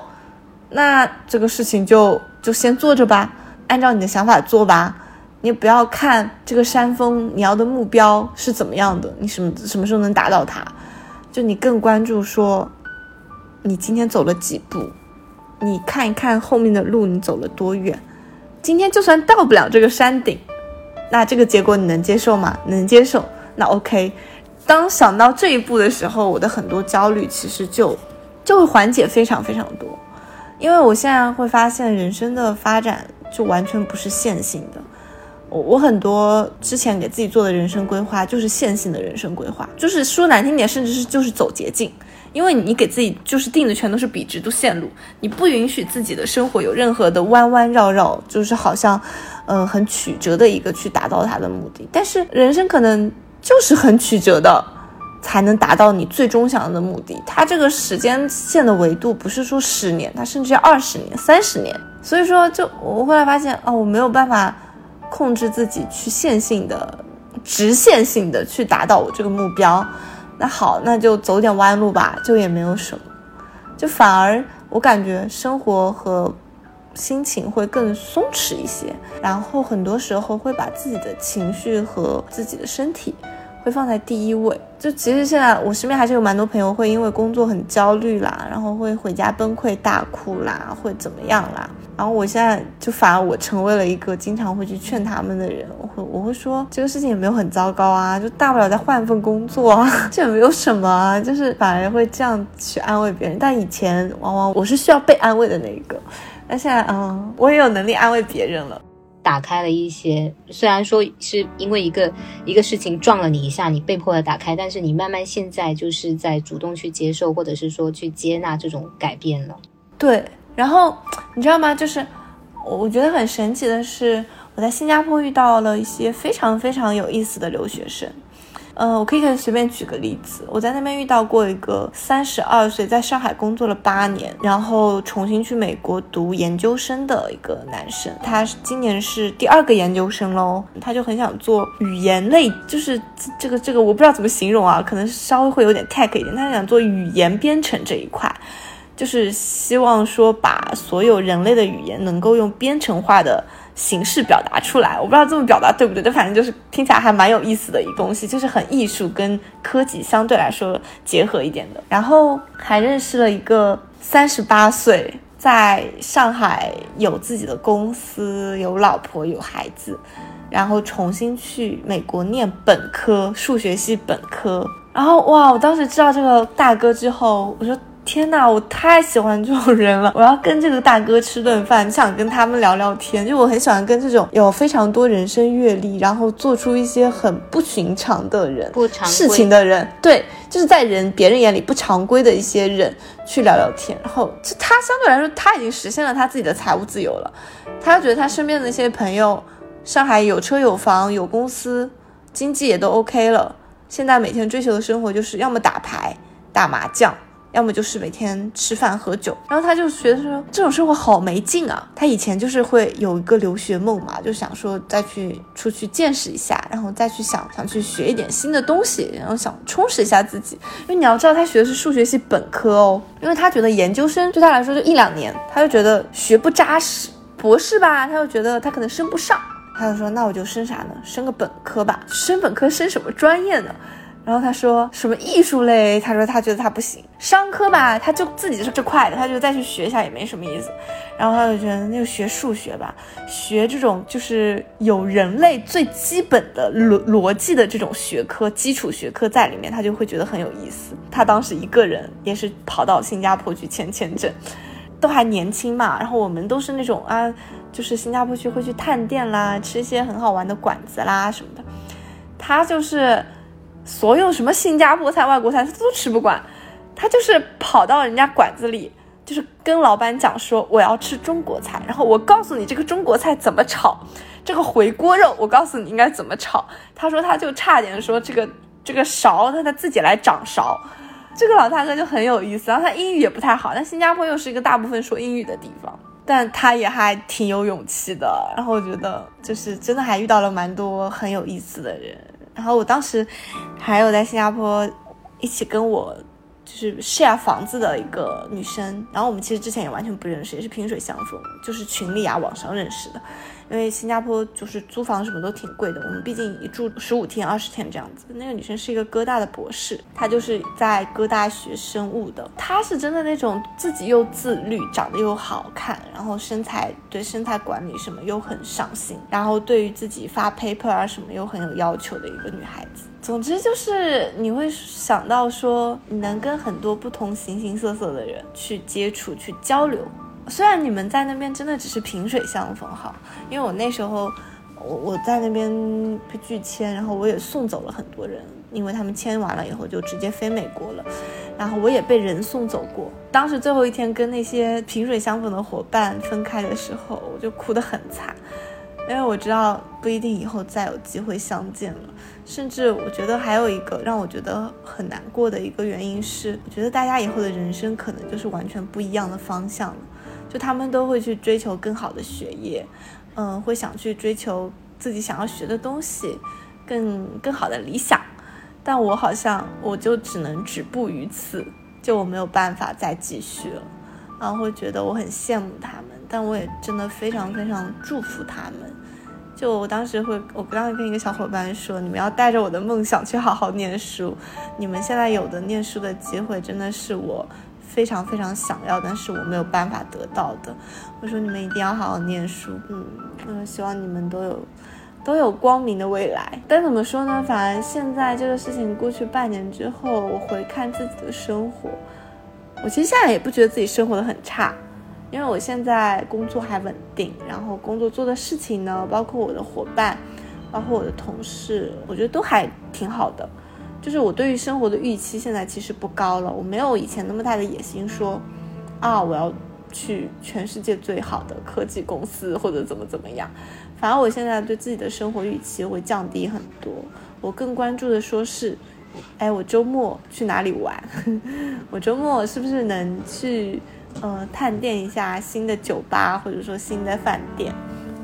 那这个事情就就先做着吧，按照你的想法做吧。你不要看这个山峰，你要的目标是怎么样的？你什么什么时候能达到它？就你更关注说，你今天走了几步？你看一看后面的路，你走了多远？今天就算到不了这个山顶，那这个结果你能接受吗？能接受，那 OK。当想到这一步的时候，我的很多焦虑其实就就会缓解非常非常多，因为我现在会发现人生的发展就完全不是线性的。我我很多之前给自己做的人生规划就是线性的人生规划，就是说难听点，甚至是就是走捷径，因为你给自己就是定的全都是笔直的线路，你不允许自己的生活有任何的弯弯绕绕，就是好像，嗯，很曲折的一个去达到它的目的。但是人生可能就是很曲折的，才能达到你最终想要的目的。它这个时间线的维度不是说十年，它甚至要二十年、三十年。所以说，就我后来发现，哦，我没有办法。控制自己去线性的、直线性的去达到我这个目标，那好，那就走点弯路吧，就也没有什么，就反而我感觉生活和心情会更松弛一些，然后很多时候会把自己的情绪和自己的身体。会放在第一位。就其实现在我身边还是有蛮多朋友会因为工作很焦虑啦，然后会回家崩溃大哭啦，会怎么样啦？然后我现在就反而我成为了一个经常会去劝他们的人。我会我会说这个事情也没有很糟糕啊，就大不了再换份工作啊，<laughs> 这也没有什么啊，就是反而会这样去安慰别人。但以前往往我是需要被安慰的那一个，但现在嗯，我也有能力安慰别人了。打开了一些，虽然说是因为一个一个事情撞了你一下，你被迫的打开，但是你慢慢现在就是在主动去接受，或者是说去接纳这种改变了。对，然后你知道吗？就是我觉得很神奇的是，我在新加坡遇到了一些非常非常有意思的留学生。嗯，我可以可以随便举个例子，我在那边遇到过一个三十二岁，在上海工作了八年，然后重新去美国读研究生的一个男生，他今年是第二个研究生喽，他就很想做语言类，就是这个这个我不知道怎么形容啊，可能稍微会有点 tech 一点，他想做语言编程这一块，就是希望说把所有人类的语言能够用编程化的。形式表达出来，我不知道这么表达对不对，但反正就是听起来还蛮有意思的一个东西，就是很艺术跟科技相对来说结合一点的。然后还认识了一个三十八岁，在上海有自己的公司，有老婆有孩子，然后重新去美国念本科，数学系本科。然后哇，我当时知道这个大哥之后，我说天呐，我太喜欢这种人了！我要跟这个大哥吃顿饭，想跟他们聊聊天。就我很喜欢跟这种有非常多人生阅历，然后做出一些很不寻常的人、不常事情的人，对，就是在人别人眼里不常规的一些人去聊聊天。然后，就他相对来说，他已经实现了他自己的财务自由了。他觉得他身边的那些朋友，上海有车有房有公司，经济也都 OK 了。现在每天追求的生活就是要么打牌、打麻将。要么就是每天吃饭喝酒，然后他就觉得说这种生活好没劲啊。他以前就是会有一个留学梦嘛，就想说再去出去见识一下，然后再去想想去学一点新的东西，然后想充实一下自己。因为你要知道他学的是数学系本科哦，因为他觉得研究生对他来说就一两年，他就觉得学不扎实。博士吧，他又觉得他可能升不上，他就说那我就升啥呢？升个本科吧。升本科升什么专业呢？然后他说什么艺术类，他说他觉得他不行，商科吧，他就自己是这块的，他就再去学一下也没什么意思。然后他就觉得那就学数学吧，学这种就是有人类最基本的逻逻辑的这种学科，基础学科在里面，他就会觉得很有意思。他当时一个人也是跑到新加坡去签签证，都还年轻嘛。然后我们都是那种啊，就是新加坡去会去探店啦，吃一些很好玩的馆子啦什么的。他就是。所有什么新加坡菜、外国菜，他都吃不惯，他就是跑到人家馆子里，就是跟老板讲说我要吃中国菜，然后我告诉你这个中国菜怎么炒，这个回锅肉我告诉你应该怎么炒。他说他就差点说这个这个勺他他自己来掌勺，这个老大哥就很有意思，然后他英语也不太好，但新加坡又是一个大部分说英语的地方，但他也还挺有勇气的，然后我觉得就是真的还遇到了蛮多很有意思的人。然后我当时还有在新加坡一起跟我就是 share 房子的一个女生，然后我们其实之前也完全不认识，也是萍水相逢，就是群里啊网上认识的。因为新加坡就是租房什么都挺贵的，我们毕竟一住十五天、二十天这样子。那个女生是一个哥大的博士，她就是在哥大学生物的。她是真的那种自己又自律，长得又好看，然后身材对身材管理什么又很上心，然后对于自己发 paper 啊什么又很有要求的一个女孩子。总之就是你会想到说，你能跟很多不同形形色色的人去接触、去交流。虽然你们在那边真的只是萍水相逢哈，因为我那时候我我在那边被拒签，然后我也送走了很多人，因为他们签完了以后就直接飞美国了，然后我也被人送走过。当时最后一天跟那些萍水相逢的伙伴分开的时候，我就哭得很惨，因为我知道不一定以后再有机会相见了。甚至我觉得还有一个让我觉得很难过的一个原因是，我觉得大家以后的人生可能就是完全不一样的方向了。就他们都会去追求更好的学业，嗯，会想去追求自己想要学的东西，更更好的理想。但我好像我就只能止步于此，就我没有办法再继续了。然后会觉得我很羡慕他们，但我也真的非常非常祝福他们。就我当时会，我刚刚跟一个小伙伴说，你们要带着我的梦想去好好念书。你们现在有的念书的机会，真的是我。非常非常想要，但是我没有办法得到的。我说你们一定要好好念书，嗯，嗯，希望你们都有都有光明的未来。但怎么说呢？反正现在这个事情过去半年之后，我回看自己的生活，我其实现在也不觉得自己生活的很差，因为我现在工作还稳定，然后工作做的事情呢，包括我的伙伴，包括我的同事，我觉得都还挺好的。就是我对于生活的预期现在其实不高了，我没有以前那么大的野心，说，啊我要去全世界最好的科技公司或者怎么怎么样。反而我现在对自己的生活预期会降低很多，我更关注的说是，哎我周末去哪里玩？<laughs> 我周末是不是能去呃探店一下新的酒吧或者说新的饭店？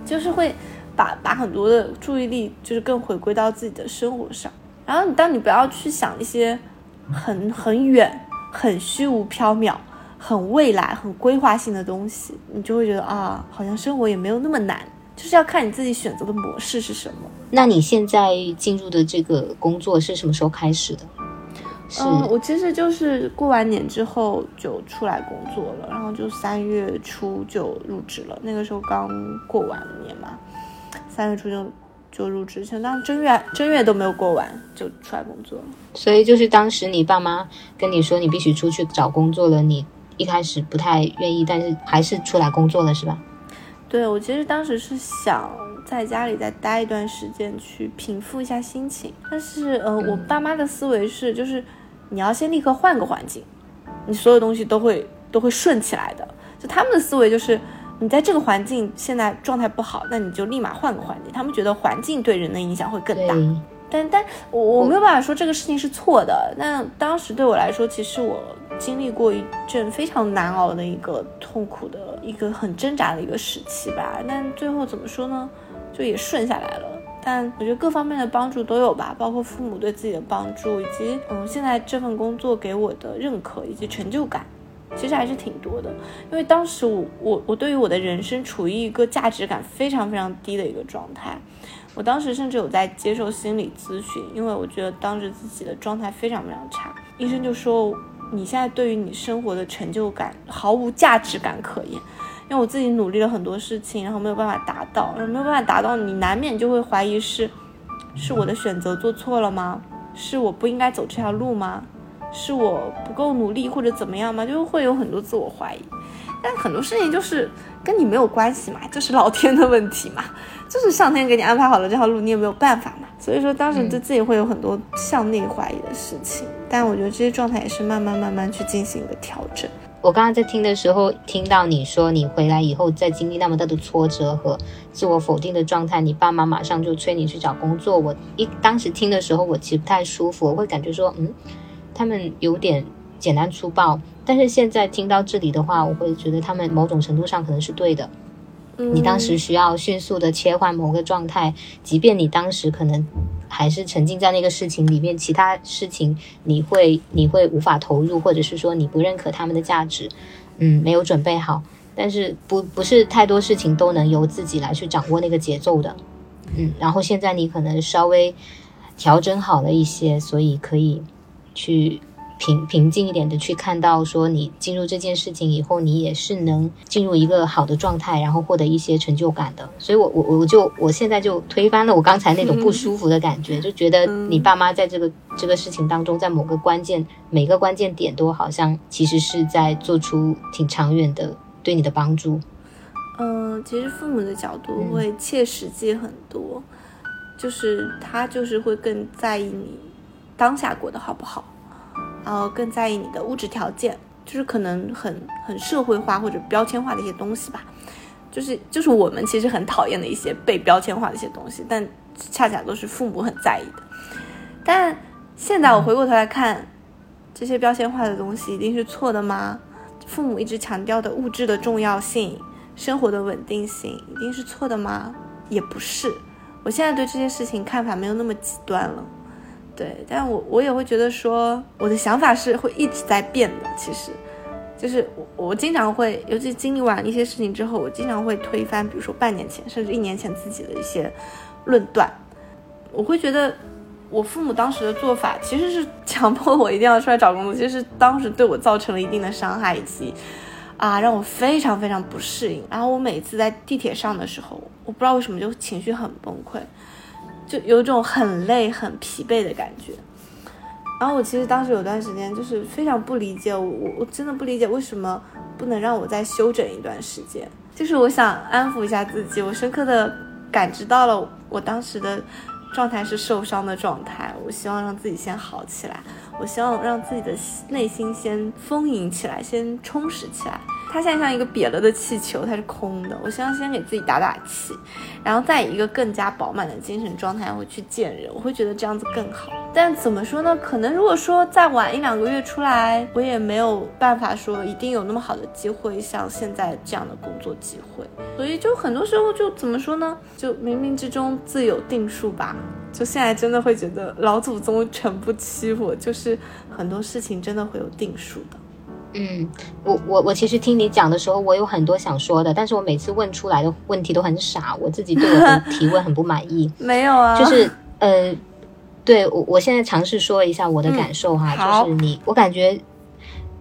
就是会把把很多的注意力就是更回归到自己的生活上。然后，当你不要去想一些很很远、很虚无缥缈、很未来、很规划性的东西，你就会觉得啊，好像生活也没有那么难。就是要看你自己选择的模式是什么。那你现在进入的这个工作是什么时候开始的？嗯，我其实就是过完年之后就出来工作了，然后就三月初就入职了。那个时候刚过完年嘛，三月初就就入职，像当时正月正月都没有过完就出来工作了。所以就是当时你爸妈跟你说你必须出去找工作了，你一开始不太愿意，但是还是出来工作了，是吧？对我其实当时是想在家里再待一段时间，去平复一下心情。但是呃，我爸妈的思维是，就是你要先立刻换个环境，你所有东西都会都会顺起来的。就他们的思维就是，你在这个环境现在状态不好，那你就立马换个环境。他们觉得环境对人的影响会更大。但但我我没有办法说这个事情是错的。那当时对我来说，其实我经历过一阵非常难熬的一个痛苦的一个很挣扎的一个时期吧。但最后怎么说呢？就也顺下来了。但我觉得各方面的帮助都有吧，包括父母对自己的帮助，以及嗯现在这份工作给我的认可以及成就感，其实还是挺多的。因为当时我我我对于我的人生处于一个价值感非常非常低的一个状态。我当时甚至有在接受心理咨询，因为我觉得当时自己的状态非常非常差。医生就说，你现在对于你生活的成就感毫无价值感可言，因为我自己努力了很多事情，然后没有办法达到，然后没有办法达到，你难免就会怀疑是，是我的选择做错了吗？是我不应该走这条路吗？是我不够努力或者怎么样吗？就会有很多自我怀疑。但很多事情就是跟你没有关系嘛，就是老天的问题嘛。就是上天给你安排好了这条路，你也没有办法嘛。所以说当时对自己会有很多向内怀疑的事情，但我觉得这些状态也是慢慢慢慢去进行一个调整。我刚刚在听的时候，听到你说你回来以后在经历那么大的挫折和自我否定的状态，你爸妈马上就催你去找工作。我一当时听的时候，我其实不太舒服，我会感觉说，嗯，他们有点简单粗暴。但是现在听到这里的话，我会觉得他们某种程度上可能是对的。你当时需要迅速的切换某个状态，即便你当时可能还是沉浸在那个事情里面，其他事情你会你会无法投入，或者是说你不认可他们的价值，嗯，没有准备好。但是不不是太多事情都能由自己来去掌握那个节奏的，嗯。然后现在你可能稍微调整好了一些，所以可以去。平平静一点的去看到，说你进入这件事情以后，你也是能进入一个好的状态，然后获得一些成就感的。所以，我我我就我现在就推翻了我刚才那种不舒服的感觉，就觉得你爸妈在这个这个事情当中，在某个关键每个关键点都好像其实是在做出挺长远的对你的帮助。嗯，其实父母的角度会切实际很多，就是他就是会更在意你当下过得好不好。然后更在意你的物质条件，就是可能很很社会化或者标签化的一些东西吧，就是就是我们其实很讨厌的一些被标签化的一些东西，但恰恰都是父母很在意的。但现在我回过头来看，这些标签化的东西一定是错的吗？父母一直强调的物质的重要性、生活的稳定性，一定是错的吗？也不是。我现在对这些事情看法没有那么极端了。对，但我我也会觉得说，我的想法是会一直在变的。其实，就是我我经常会，尤其经历完一些事情之后，我经常会推翻，比如说半年前甚至一年前自己的一些论断。我会觉得，我父母当时的做法其实是强迫我一定要出来找工作，其实当时对我造成了一定的伤害，以及啊让我非常非常不适应。然后我每次在地铁上的时候，我不知道为什么就情绪很崩溃。就有种很累、很疲惫的感觉。然后我其实当时有段时间就是非常不理解，我我真的不理解为什么不能让我再休整一段时间。就是我想安抚一下自己，我深刻的感知到了我当时的状态是受伤的状态。我希望让自己先好起来，我希望让自己的内心先丰盈起来，先充实起来。它现在像一个瘪了的气球，它是空的。我希望先给自己打打气，然后再以一个更加饱满的精神状态回去见人，我会觉得这样子更好。但怎么说呢？可能如果说再晚一两个月出来，我也没有办法说一定有那么好的机会，像现在这样的工作机会。所以就很多时候就怎么说呢？就冥冥之中自有定数吧。就现在真的会觉得老祖宗诚不欺我，就是很多事情真的会有定数的。嗯，我我我其实听你讲的时候，我有很多想说的，但是我每次问出来的问题都很傻，我自己对我的 <laughs> 提问很不满意。没有啊，就是呃，对我我现在尝试说一下我的感受哈，就是你，我感觉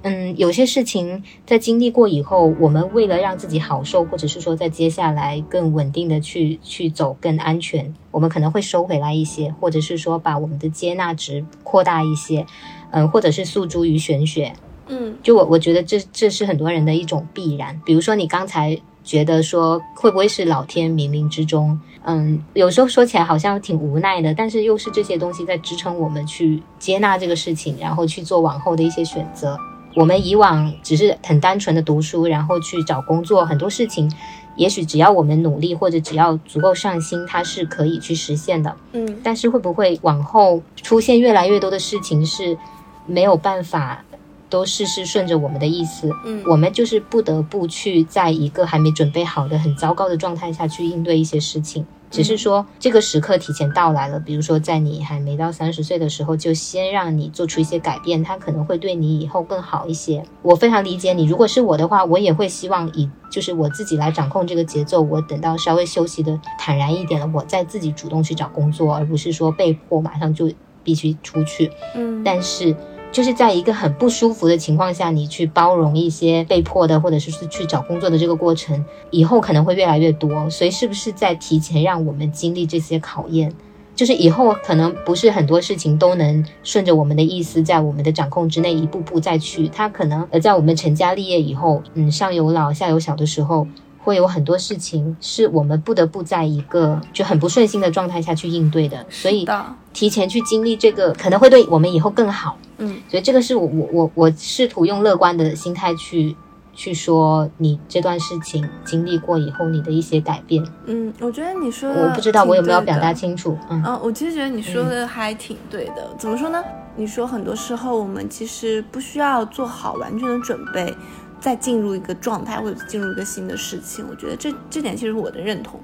嗯，有些事情在经历过以后，我们为了让自己好受，或者是说在接下来更稳定的去去走更安全，我们可能会收回来一些，或者是说把我们的接纳值扩大一些，嗯，或者是诉诸于玄学。嗯，就我我觉得这这是很多人的一种必然。比如说你刚才觉得说会不会是老天冥冥之中，嗯，有时候说起来好像挺无奈的，但是又是这些东西在支撑我们去接纳这个事情，然后去做往后的一些选择。我们以往只是很单纯的读书，然后去找工作，很多事情，也许只要我们努力，或者只要足够上心，它是可以去实现的。嗯，但是会不会往后出现越来越多的事情是没有办法都事事顺着我们的意思？嗯我们就是不得不去在一个还没准备好的很糟糕的状态下去应对一些事情。只是说这个时刻提前到来了，比如说在你还没到三十岁的时候，就先让你做出一些改变，它可能会对你以后更好一些。我非常理解你，如果是我的话，我也会希望以就是我自己来掌控这个节奏。我等到稍微休息的坦然一点了，我再自己主动去找工作，而不是说被迫马上就必须出去。嗯，但是就是在一个很不舒服的情况下，你去包容一些被迫的，或者是是去找工作的这个过程，以后可能会越来越多。所以是不是在提前让我们经历这些考验？就是以后可能不是很多事情都能顺着我们的意思，在我们的掌控之内一步步再去。他可能呃，在我们成家立业以后，嗯，上有老下有小的时候，会有很多事情是我们不得不在一个就很不顺心的状态下去应对的。所以，提前去经历这个，可能会对我们以后更好。嗯所以这个是我我我我试图用乐观的心态去去说你这段事情经历过以后你的一些改变。嗯，我觉得你说的我不知道我有没有表达清楚。嗯嗯，我其实觉得你说的还挺对的。怎么说呢？你说很多时候我们其实不需要做好完全的准备，再进入一个状态或者进入一个新的事情。我觉得这这点其实我的认同。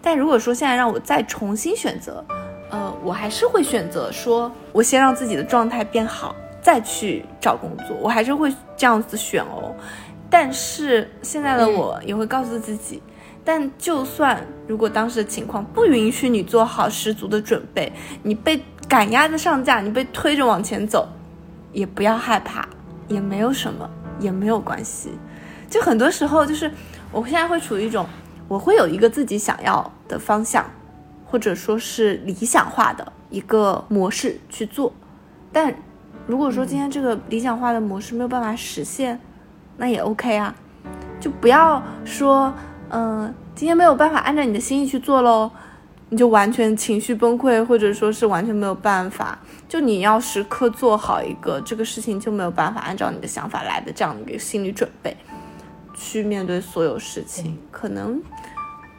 但如果说现在让我再重新选择，呃，我还是会选择说，我先让自己的状态变好，再去找工作。我还是会这样子选哦。但是现在的我也会告诉自己，但就算如果当时的情况不允许你做好十足的准备，你被赶鸭子上架，你被推着往前走，也不要害怕，也没有什么，也没有关系。就很多时候，就是我现在会处于一种，我会有一个自己想要的方向，或者说是理想化的一个模式去做。但如果说今天这个理想化的模式没有办法实现，那也 OK 啊，就不要说，嗯、今天没有办法按照你的心意去做喽，你就完全情绪崩溃，或者说是完全没有办法。就你要时刻做好一个这个事情就没有办法按照你的想法来的这样的一个心理准备，去面对所有事情，可能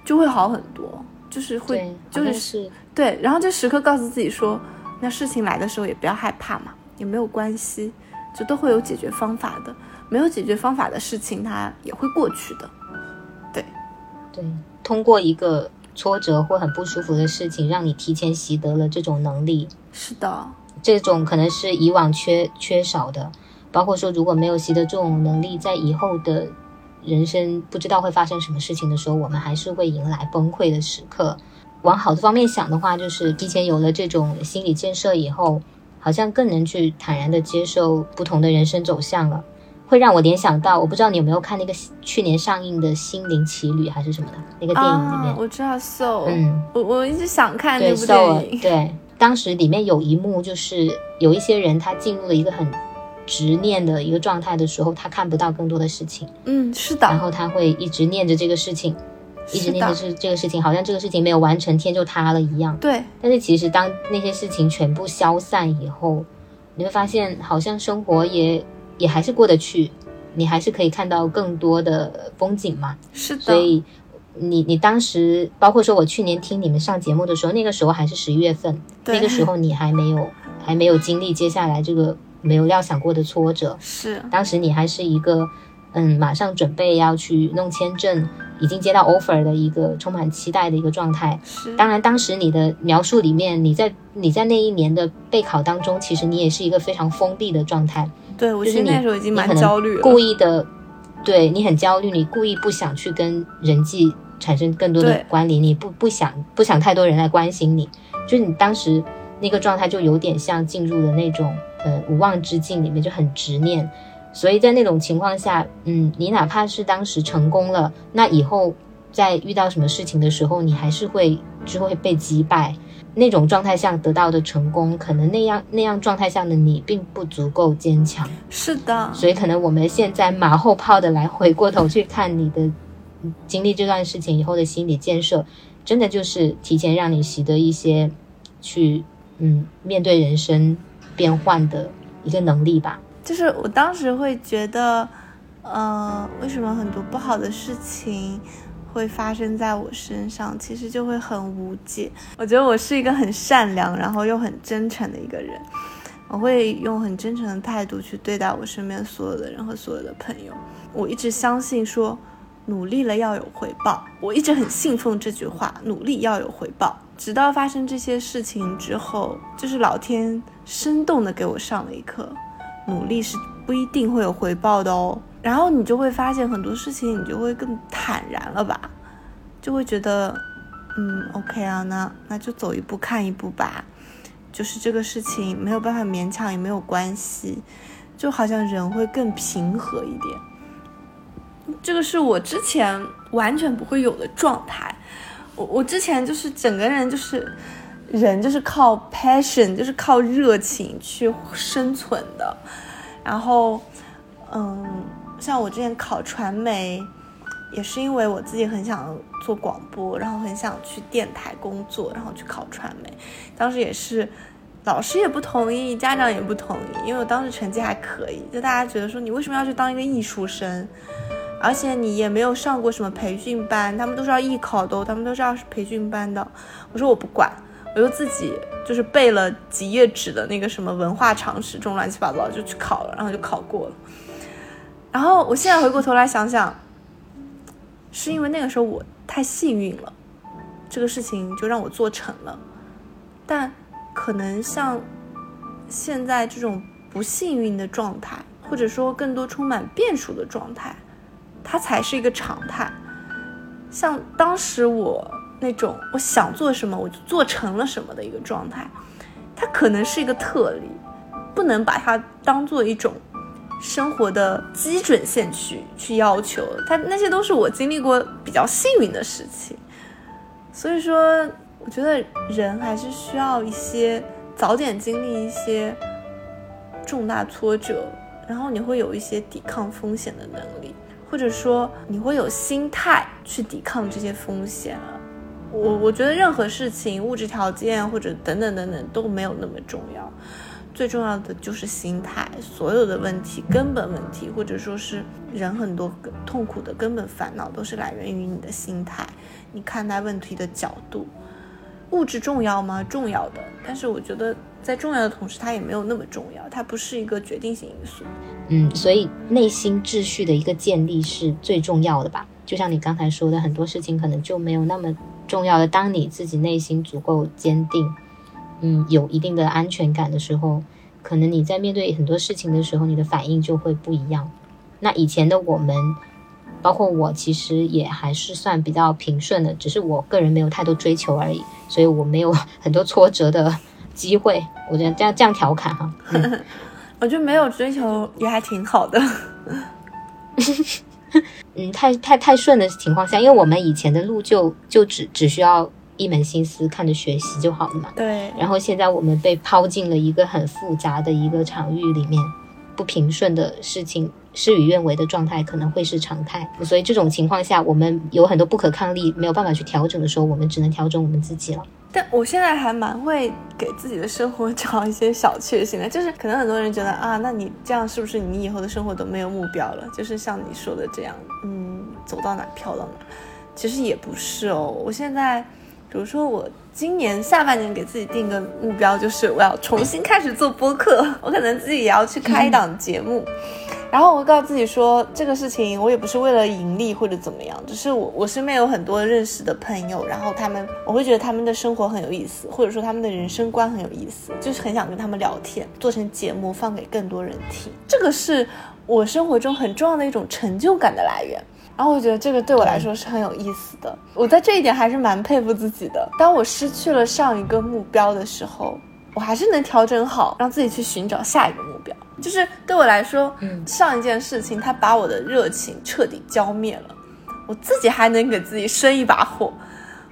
就会好很多。就是会，，就是是对，然后就时刻告诉自己说，那事情来的时候也不要害怕嘛，也没有关系，就都会有解决方法的。没有解决方法的事情，它也会过去的。对对，通过一个挫折或很不舒服的事情，让你提前习得了这种能力，是的，这种可能是以往缺缺少的，包括说如果没有习得这种能力，在以后的人生不知道会发生什么事情的时候，我们还是会迎来崩溃的时刻。往好的方面想的话，就是提前有了这种心理建设以后，好像更能去坦然的接受不同的人生走向了。会让我联想到，我不知道你有没有看那个去年上映的《心灵奇旅》还是什么的那个电影里面啊，，我知道 So，嗯，我我一直想看对，那部电影。对，当时里面有一幕就是有一些人他进入了一个很执念的一个状态的时候，他看不到更多的事情，嗯，是的，然后他会一直念着这个事情，一直念着这这个事情，好像这个事情没有完成，天就塌了一样。对，但是其实当那些事情全部消散以后，你会发现好像生活也也还是过得去，你还是可以看到更多的风景嘛。是的，所以你你当时，包括说我去年听你们上节目的时候，那个时候还是十一月份，那个时候你还没有还没有经历接下来这个没有料想过的挫折，是当时你还是一个嗯马上准备要去弄签证，已经接到 offer 的一个充满期待的一个状态。是，当然，当时你的描述里面，你在你在那一年的备考当中，其实你也是一个非常封闭的状态。对我就是你时候已经蛮焦虑了，故意的，对你很焦虑，你故意不想去跟人际产生更多的关联，你不不想不想太多人来关心你，就是你当时那个状态就有点像进入了那种呃无望之境里面，就很执念，所以在那种情况下，嗯，你哪怕是当时成功了，那以后在遇到什么事情的时候，你还是会就会被击败。那种状态下得到的成功，可能那样那样状态下的你并不足够坚强。是的，所以可能我们现在马后炮的来回过头去看你的经历这段事情以后的心理建设，真的就是提前让你习得一些去嗯面对人生变换的一个能力吧。就是我当时会觉得，呃，为什么很多不好的事情？会发生在我身上，其实就会很无解。我觉得我是一个很善良，然后又很真诚的一个人。我会用很真诚的态度去对待我身边所有的人和所有的朋友。我一直相信说，努力了要有回报。我一直很信奉这句话，努力要有回报。直到发生这些事情之后，就是老天生动的给我上了一课，努力是不一定会有回报的哦。然后你就会发现很多事情，你就会更坦然了吧，就会觉得，嗯，OK 啊，那那就走一步看一步吧，就是这个事情没有办法勉强也没有关系，就好像人会更平和一点。这个是我之前完全不会有的状态，我我之前就是整个人就是人就是靠 passion，就是靠热情去生存的，然后，嗯。像我之前考传媒，也是因为我自己很想做广播，然后很想去电台工作，然后去考传媒。当时也是，老师也不同意，家长也不同意，因为我当时成绩还可以，就大家觉得说你为什么要去当一个艺术生，而且你也没有上过什么培训班，他们都是要艺考的，他们都是要培训班的。我说我不管，我就自己就是背了几页纸的那个什么文化常识，这种乱七八糟就去考了，然后就考过了。然后我现在回过头来想想，是因为那个时候我太幸运了，这个事情就让我做成了。但可能像现在这种不幸运的状态，或者说更多充满变数的状态，它才是一个常态。像当时我那种我想做什么我就做成了什么的一个状态，它可能是一个特例，不能把它当做一种。生活的基准线去去要求他，那些都是我经历过比较幸运的事情，所以说，我觉得人还是需要一些早点经历一些重大挫折，然后你会有一些抵抗风险的能力，或者说你会有心态去抵抗这些风险。我我觉得任何事情，物质条件或者等等等等都没有那么重要。最重要的就是心态，所有的问题根本问题，或者说是人很多痛苦的根本烦恼，都是来源于你的心态，你看待问题的角度。物质重要吗？重要的，但是我觉得在重要的同时，它也没有那么重要，它不是一个决定性因素。嗯，所以内心秩序的一个建立是最重要的吧？就像你刚才说的，很多事情可能就没有那么重要的。当你自己内心足够坚定。嗯，有一定的安全感的时候，可能你在面对很多事情的时候，你的反应就会不一样。那以前的我们，包括我，其实也还是算比较平顺的，只是我个人没有太多追求而已，所以我没有 <laughs> 很多挫折的 <laughs> 机会。我觉得这样这样调侃哈，<laughs> 我觉得没有追求也还挺好的。嗯，太太太顺的情况下，因为我们以前的路就就只只需要。一门心思看着学习就好了嘛。对。然后现在我们被抛进了一个很复杂的一个场域里面，不平顺的事情，事与愿违的状态可能会是常态。所以这种情况下，我们有很多不可抗力，没有办法去调整的时候，我们只能调整我们自己了。但我现在还蛮会给自己的生活找一些小确幸的，就是可能很多人觉得啊，那你这样是不是你以后的生活都没有目标了？就是像你说的这样，嗯，走到哪飘到哪。其实也不是哦，我现在。比如说，我今年下半年给自己定个目标，就是我要重新开始做播客。我可能自己也要去开一档节目，然后我会告诉自己说，这个事情我也不是为了盈利或者怎么样，只是我我身边有很多认识的朋友，然后他们我会觉得他们的生活很有意思，或者说他们的人生观很有意思，就是很想跟他们聊天，做成节目放给更多人听。这个是我生活中很重要的一种成就感的来源。然后我觉得这个对我来说是很有意思的，我在这一点还是蛮佩服自己的。当我失去了上一个目标的时候，我还是能调整好，让自己去寻找下一个目标。就是对我来说，嗯上一件事情它把我的热情彻底浇灭了，我自己还能给自己生一把火，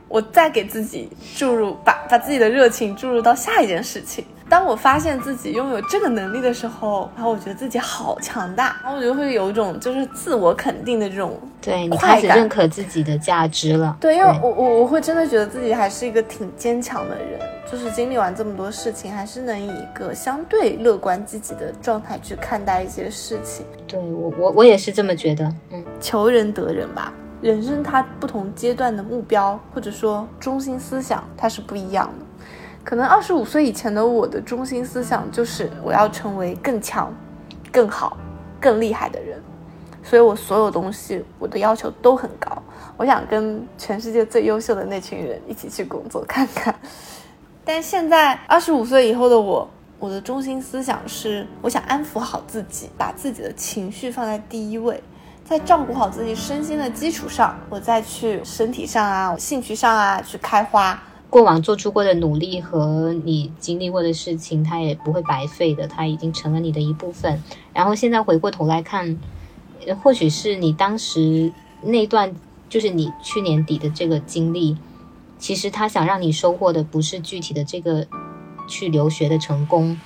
我再给自己注入把把自己的热情注入到下一件事情。当我发现自己拥有这个能力的时候，然后我觉得自己好强大，然后我就会有一种就是自我肯定的这种对你开始认可自己的价值了。对，因为我我我会真的觉得自己还是一个挺坚强的人，就是经历完这么多事情，还是能以一个相对乐观积极的状态去看待一些事情。对我我我也是这么觉得。嗯，求人得人吧，人生它不同阶段的目标或者说中心思想它是不一样的。可能二十五岁以前的我的中心思想就是我要成为更强、更好、更厉害的人，所以我所有东西我的要求都很高。我想跟全世界最优秀的那群人一起去工作看看。<laughs> 但现在二十五岁以后的我，我的中心思想是，我想安抚好自己，把自己的情绪放在第一位，在照顾好自己身心的基础上，我再去身体上啊、兴趣上啊去开花。过往做出过的努力和你经历过的事情，它也不会白费的，它已经成了你的一部分。然后现在回过头来看，或许是你当时那段，就是你去年底的这个经历，其实他想让你收获的不是具体的这个去留学的成功，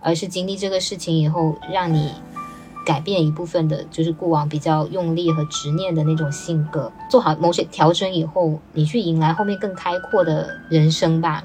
而是经历这个事情以后，让你改变一部分的，就是过往比较用力和执念的那种性格，做好某些调整以后，你去迎来后面更开阔的人生吧。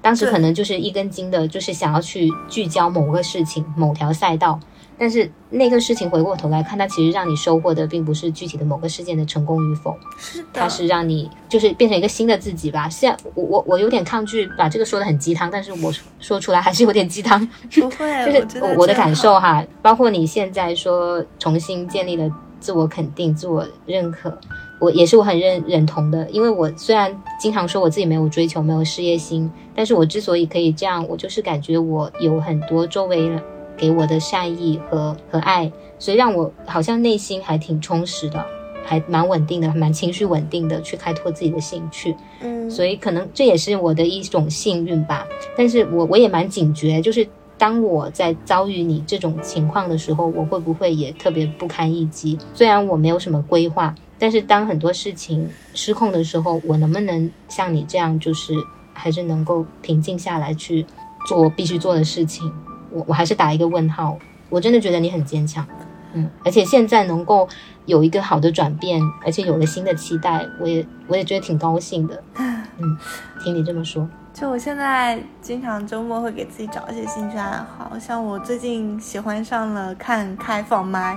当时可能就是一根筋的，就是想要去聚焦某个事情、某条赛道，但是那个事情回过头来看，它其实让你收获的并不是具体的某个事件的成功与否，是的，它是让你就是变成一个新的自己吧。现在我我我有点抗拒把这个说的很鸡汤，但是我说出来还是有点鸡汤。不会，<laughs> 就是我我的感受哈，包括你现在说重新建立了自我肯定、自我认可，我也是我很认认同的。因为我虽然经常说我自己没有追求、没有事业心，但是我之所以可以这样，我就是感觉我有很多周围人给我的善意和和爱，所以让我好像内心还挺充实的，还蛮稳定的，还蛮情绪稳定的，去开拓自己的兴趣。嗯，所以可能这也是我的一种幸运吧。但是我我也蛮警觉，就是当我在遭遇你这种情况的时候，我会不会也特别不堪一击？虽然我没有什么规划，但是当很多事情失控的时候，我能不能像你这样，就是还是能够平静下来去做我必须做的事情？我我还是打一个问号。我真的觉得你很坚强，嗯，而且现在能够有一个好的转变，而且有了新的期待，我也我也觉得挺高兴的。嗯，听你这么说，就我现在经常周末会给自己找一些兴趣爱好，像我最近喜欢上了看开放麦，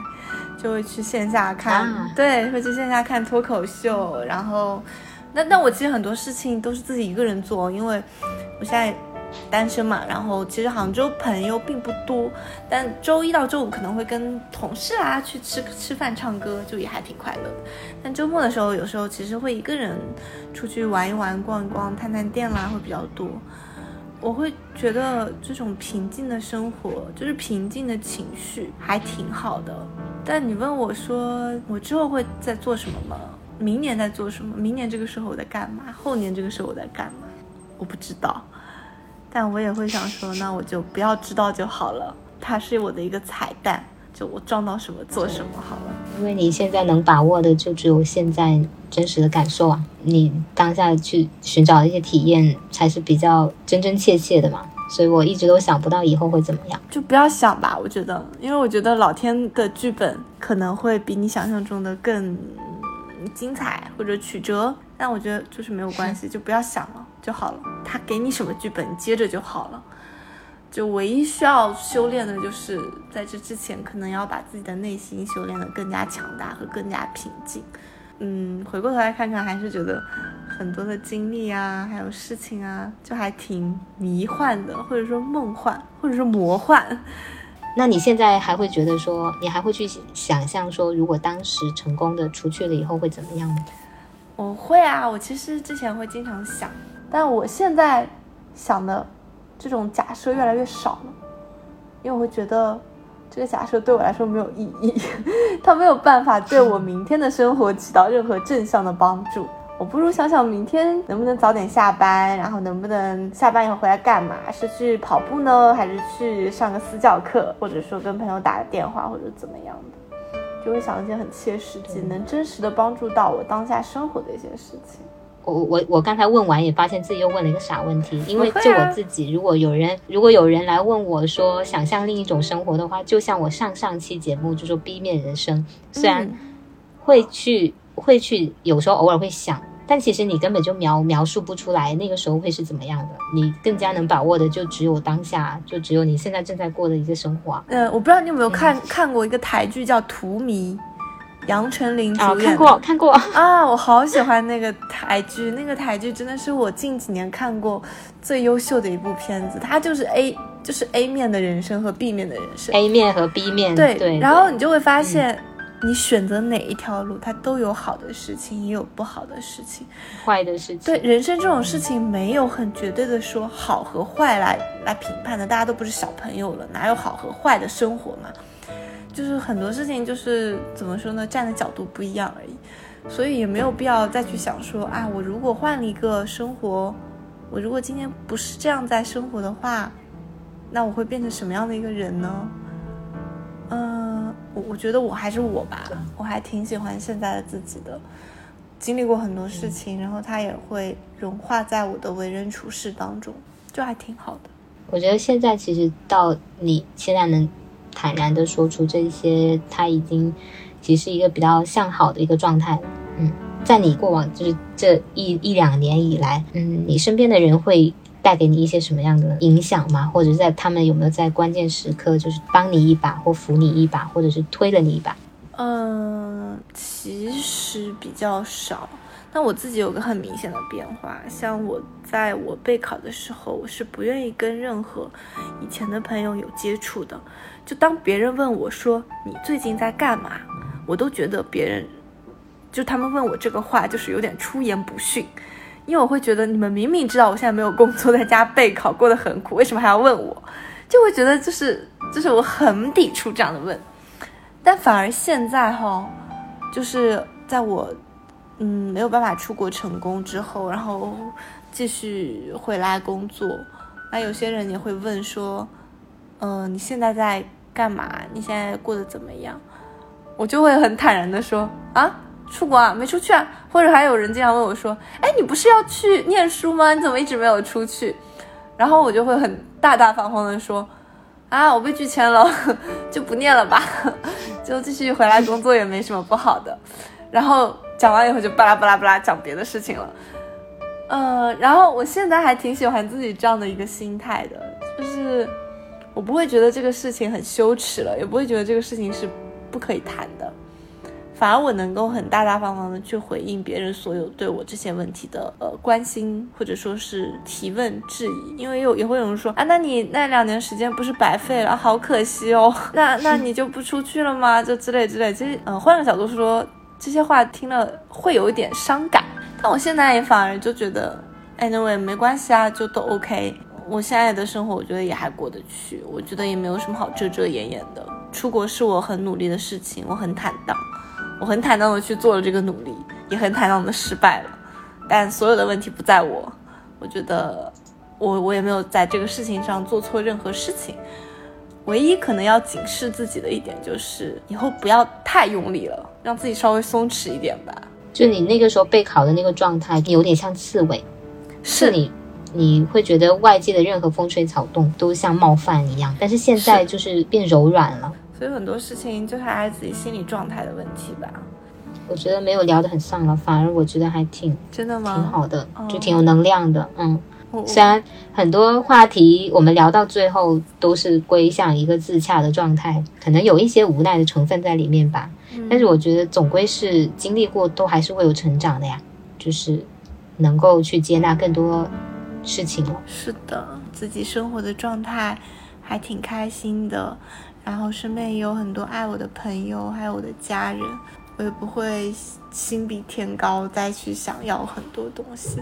就会去线下看，啊对，会去线下看脱口秀，然后，那那我其实很多事情都是自己一个人做，因为我现在单身嘛，然后其实杭州朋友并不多，但周一到周五可能会跟同事啊去吃吃饭、唱歌，就也还挺快乐。但周末的时候，有时候其实会一个人出去玩一玩、逛一逛、探探店啦，会比较多。我会觉得这种平静的生活，就是平静的情绪，还挺好的。但你问我说，我之后会在做什么吗？明年在做什么？明年这个时候我在干嘛？后年这个时候我在干嘛？我不知道。但我也会想说，那我就不要知道就好了，它是我的一个彩蛋，就我撞到什么做什么好了。因为你现在能把握的就只有现在真实的感受啊，你当下去寻找一些体验才是比较真真切切的嘛。所以我一直都想不到以后会怎么样。就不要想吧，我觉得，因为我觉得老天的剧本可能会比你想象中的更精彩或者曲折，但我觉得就是没有关系，就不要想了就好了。他给你什么剧本，你接着就好了。就唯一需要修炼的，就是在这之前，可能要把自己的内心修炼得更加强大和更加平静。嗯，回过头来看看，还是觉得很多的经历啊，还有事情啊，就还挺迷幻的，或者说梦幻，或者说魔幻。那你现在还会觉得说，你还会去想象说，如果当时成功的出去了以后会怎么样吗？我会啊，我其实之前会经常想，但我现在想的这种假设越来越少了，因为我会觉得这个假设对我来说没有意义，<laughs> 它没有办法对我明天的生活起到任何正向的帮助。我不如想想明天能不能早点下班，然后能不能下班以后回来干嘛？是去跑步呢，还是去上个私教课，或者说跟朋友打个电话，或者怎么样的？就会想一些很切实际、能真实的帮助到我当下生活的一些事情。我我我刚才问完也发现自己又问了一个傻问题，因为就我自己，如果有人如果有人来问我说想象另一种生活的话，就像我上上期节目就说 B 面人生，虽然嗯。会去会去，有时候偶尔会想，但其实你根本就描描述不出来那个时候会是怎么样的。你更加能把握的就只有当下，就只有你现在正在过的一个生活啊。呃，我不知道你有没有看、看过一个台剧叫《荼蘼》，杨丞琳啊，主演过看过，<laughs> 啊，我好喜欢那个台剧，那个台剧真的是我近几年看过最优秀的一部片子。它就是 A，就是 A 面的人生和 B 面的人生。A 面和 B 面，对，对，然后你就会发现，你选择哪一条路，它都有好的事情，也有不好的事情。坏的事情，对，人生这种事情没有很绝对的说好和坏来来评判的，大家都不是小朋友了，哪有好和坏的生活嘛？就是很多事情就是怎么说呢，站的角度不一样而已，所以也没有必要再去想说啊，我如果换了一个生活，我如果今天不是这样在生活的话，那我会变成什么样的一个人呢？我我觉得我还是我吧，我还挺喜欢现在的自己的。经历过很多事情，然后它也会融化在我的为人处事当中，就还挺好的。我觉得现在其实到你现在能坦然的说出这些，他已经其实一个比较向好的一个状态。嗯，在你过往就是这一一两年以来，嗯，你身边的人会带给你一些什么样的影响吗？或者在他们有没有在关键时刻就是帮你一把，或扶你一把，或者是推了你一把？嗯，其实比较少。但我自己有个很明显的变化，像我在我备考的时候，我是不愿意跟任何以前的朋友有接触的。就当别人问我说你最近在干嘛，我都觉得别人就他们问我这个话就是有点出言不逊，因为我会觉得你们明明知道我现在没有工作，在家备考过得很苦，<laughs> 为什么还要问我？就会觉得就是就是我很抵触这样的问。但反而现在哈，就是在我嗯没有办法出国成功之后，然后继续回来工作，那有些人也会问说，嗯、你现在在干嘛？你现在过得怎么样？我就会很坦然的说啊，出国啊，没出去啊。或者还有人经常问我说，哎，你不是要去念书吗？你怎么一直没有出去？然后我就会很大大方方的说，啊，我被拒签了，<laughs> 就不念了吧，<laughs> 就继续回来工作也没什么不好的。然后讲完以后就巴拉巴拉巴拉讲别的事情了。呃，然后我现在还挺喜欢自己这样的一个心态的，就是我不会觉得这个事情很羞耻了，也不会觉得这个事情是不可以谈的，反而我能够很大大方方的去回应别人所有对我这些问题的呃关心或者说是提问质疑，因为有也会有人说啊，那你那两年时间不是白费了，好可惜哦，<laughs> 那那你就不出去了吗？就之类之类，其实嗯、呃换个角度说，这些话听了会有一点伤感，但我现在也反而就觉得，anyway 没关系啊，就都 OK。我现在的生活，我觉得也还过得去，我觉得也没有什么好遮遮掩掩的。出国是我很努力的事情，我很坦荡，我很坦荡的去做了这个努力，也很坦荡的失败了。但所有的问题不在我，我觉得我我也没有在这个事情上做错任何事情。唯一可能要警示自己的一点就是，以后不要太用力了，让自己稍微松弛一点吧。就你那个时候备考的那个状态，有点像刺猬，是是你你会觉得外界的任何风吹草动都像冒犯一样，但是现在就是变柔软了。所以很多事情就是还是自己心理状态的问题吧。我觉得没有聊得很丧了，反而我觉得还挺真的吗？挺好的，哦就挺有能量的。嗯，我虽然很多话题我们聊到最后都是归向一个自洽的状态，可能有一些无奈的成分在里面吧。嗯但是我觉得总归是经历过，都还是会有成长的呀，就是能够去接纳更多事情了。是的，自己生活的状态还挺开心的，然后身边也有很多爱我的朋友，还有我的家人，我也不会心比天高再去想要很多东西，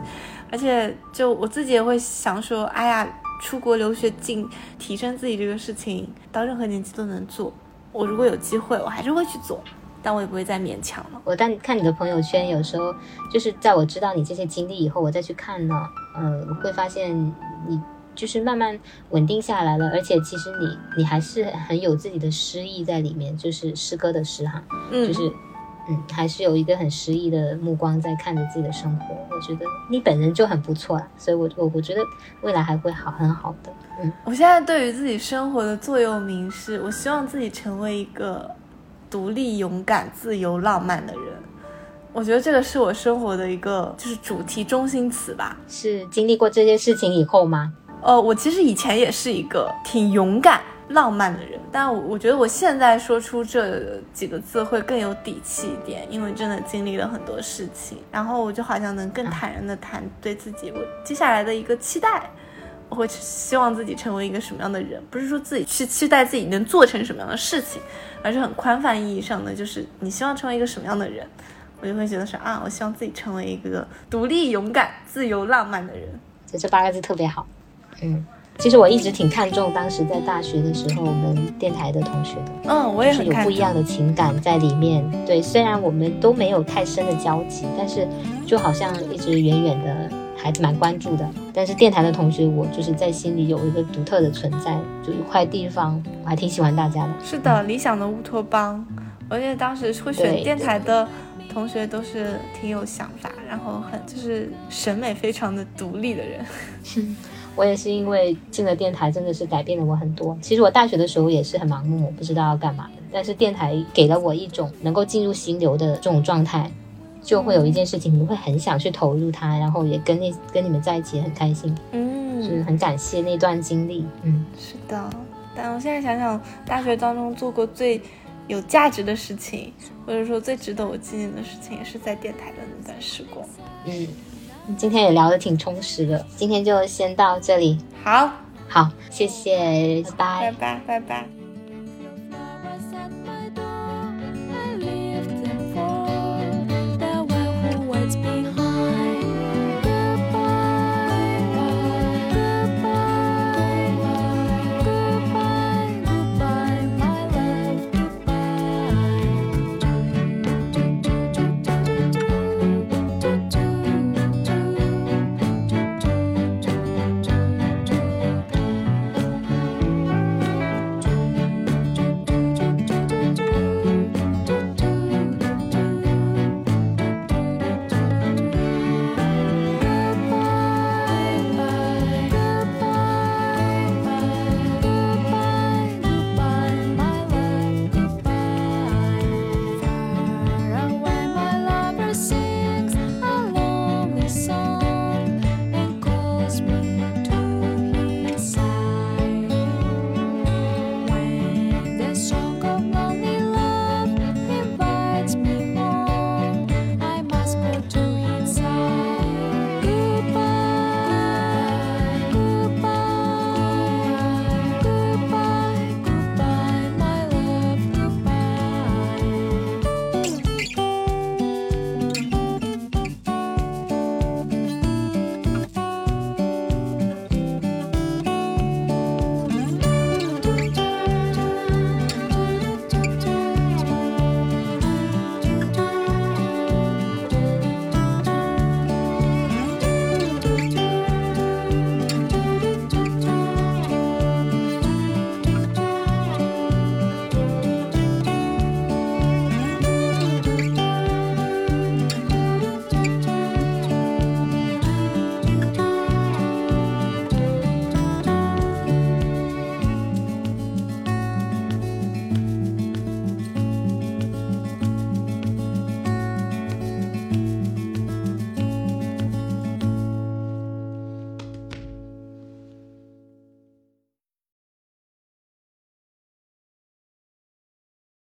而且就我自己也会想说，哎呀，出国留学进提升自己这个事情，到任何年纪都能做。我如果有机会，我还是会去做。但我也不会再勉强了。我但看你的朋友圈，有时候就是在我知道你这些经历以后，我再去看呢，呃，会发现你就是慢慢稳定下来了，而且其实你你还是很有自己的诗意在里面，就是诗歌的诗哈，嗯，就是嗯，还是有一个很诗意的目光在看着自己的生活。我觉得你本人就很不错了，所以我我我觉得未来还会好很好的。嗯，我现在对于自己生活的座右铭是，我希望自己成为一个独立、勇敢、自由、浪漫的人。我觉得这个是我生活的一个就是主题中心词吧。是经历过这些事情以后吗？呃，我其实以前也是一个挺勇敢、浪漫的人，但我我觉得我现在说出这几个字会更有底气一点，因为真的经历了很多事情，然后我就好像能更坦然的谈对自己我接下来的一个期待。我会希望自己成为一个什么样的人，不是说自己去期待自己能做成什么样的事情，而是很宽泛意义上的，就是你希望成为一个什么样的人，我就会觉得说啊，我希望自己成为一个独立、勇敢、自由、浪漫的人。就这八个字特别好。嗯，其实我一直挺看重当时在大学的时候我们电台的同学的，嗯，我也就是有。不一样的情感在里面。对，虽然我们都没有太深的交集，但是就好像一直远远的还蛮关注的。但是电台的同学，我就是在心里有一个独特的存在，就一块地方，我还挺喜欢大家的。是的，理想的乌托邦。我记得当时会选对电台的同学都是挺有想法，然后很就是审美非常的独立的人。<laughs> 我也是因为进了电台，真的是改变了我很多。其实我大学的时候也是很盲目，我不知道要干嘛的。但是电台给了我一种能够进入心流的这种状态，就会有一件事情，你会很想去投入它，然后也跟那跟你们在一起也很开心，就是嗯，很感谢那段经历。嗯，是的。但我现在想想，大学当中做过最有价值的事情，或者说最值得我纪念的事情，也是在电台的那段时光。嗯，今天也聊得挺充实的，今天就先到这里。好，好，谢谢，拜拜拜拜，拜拜。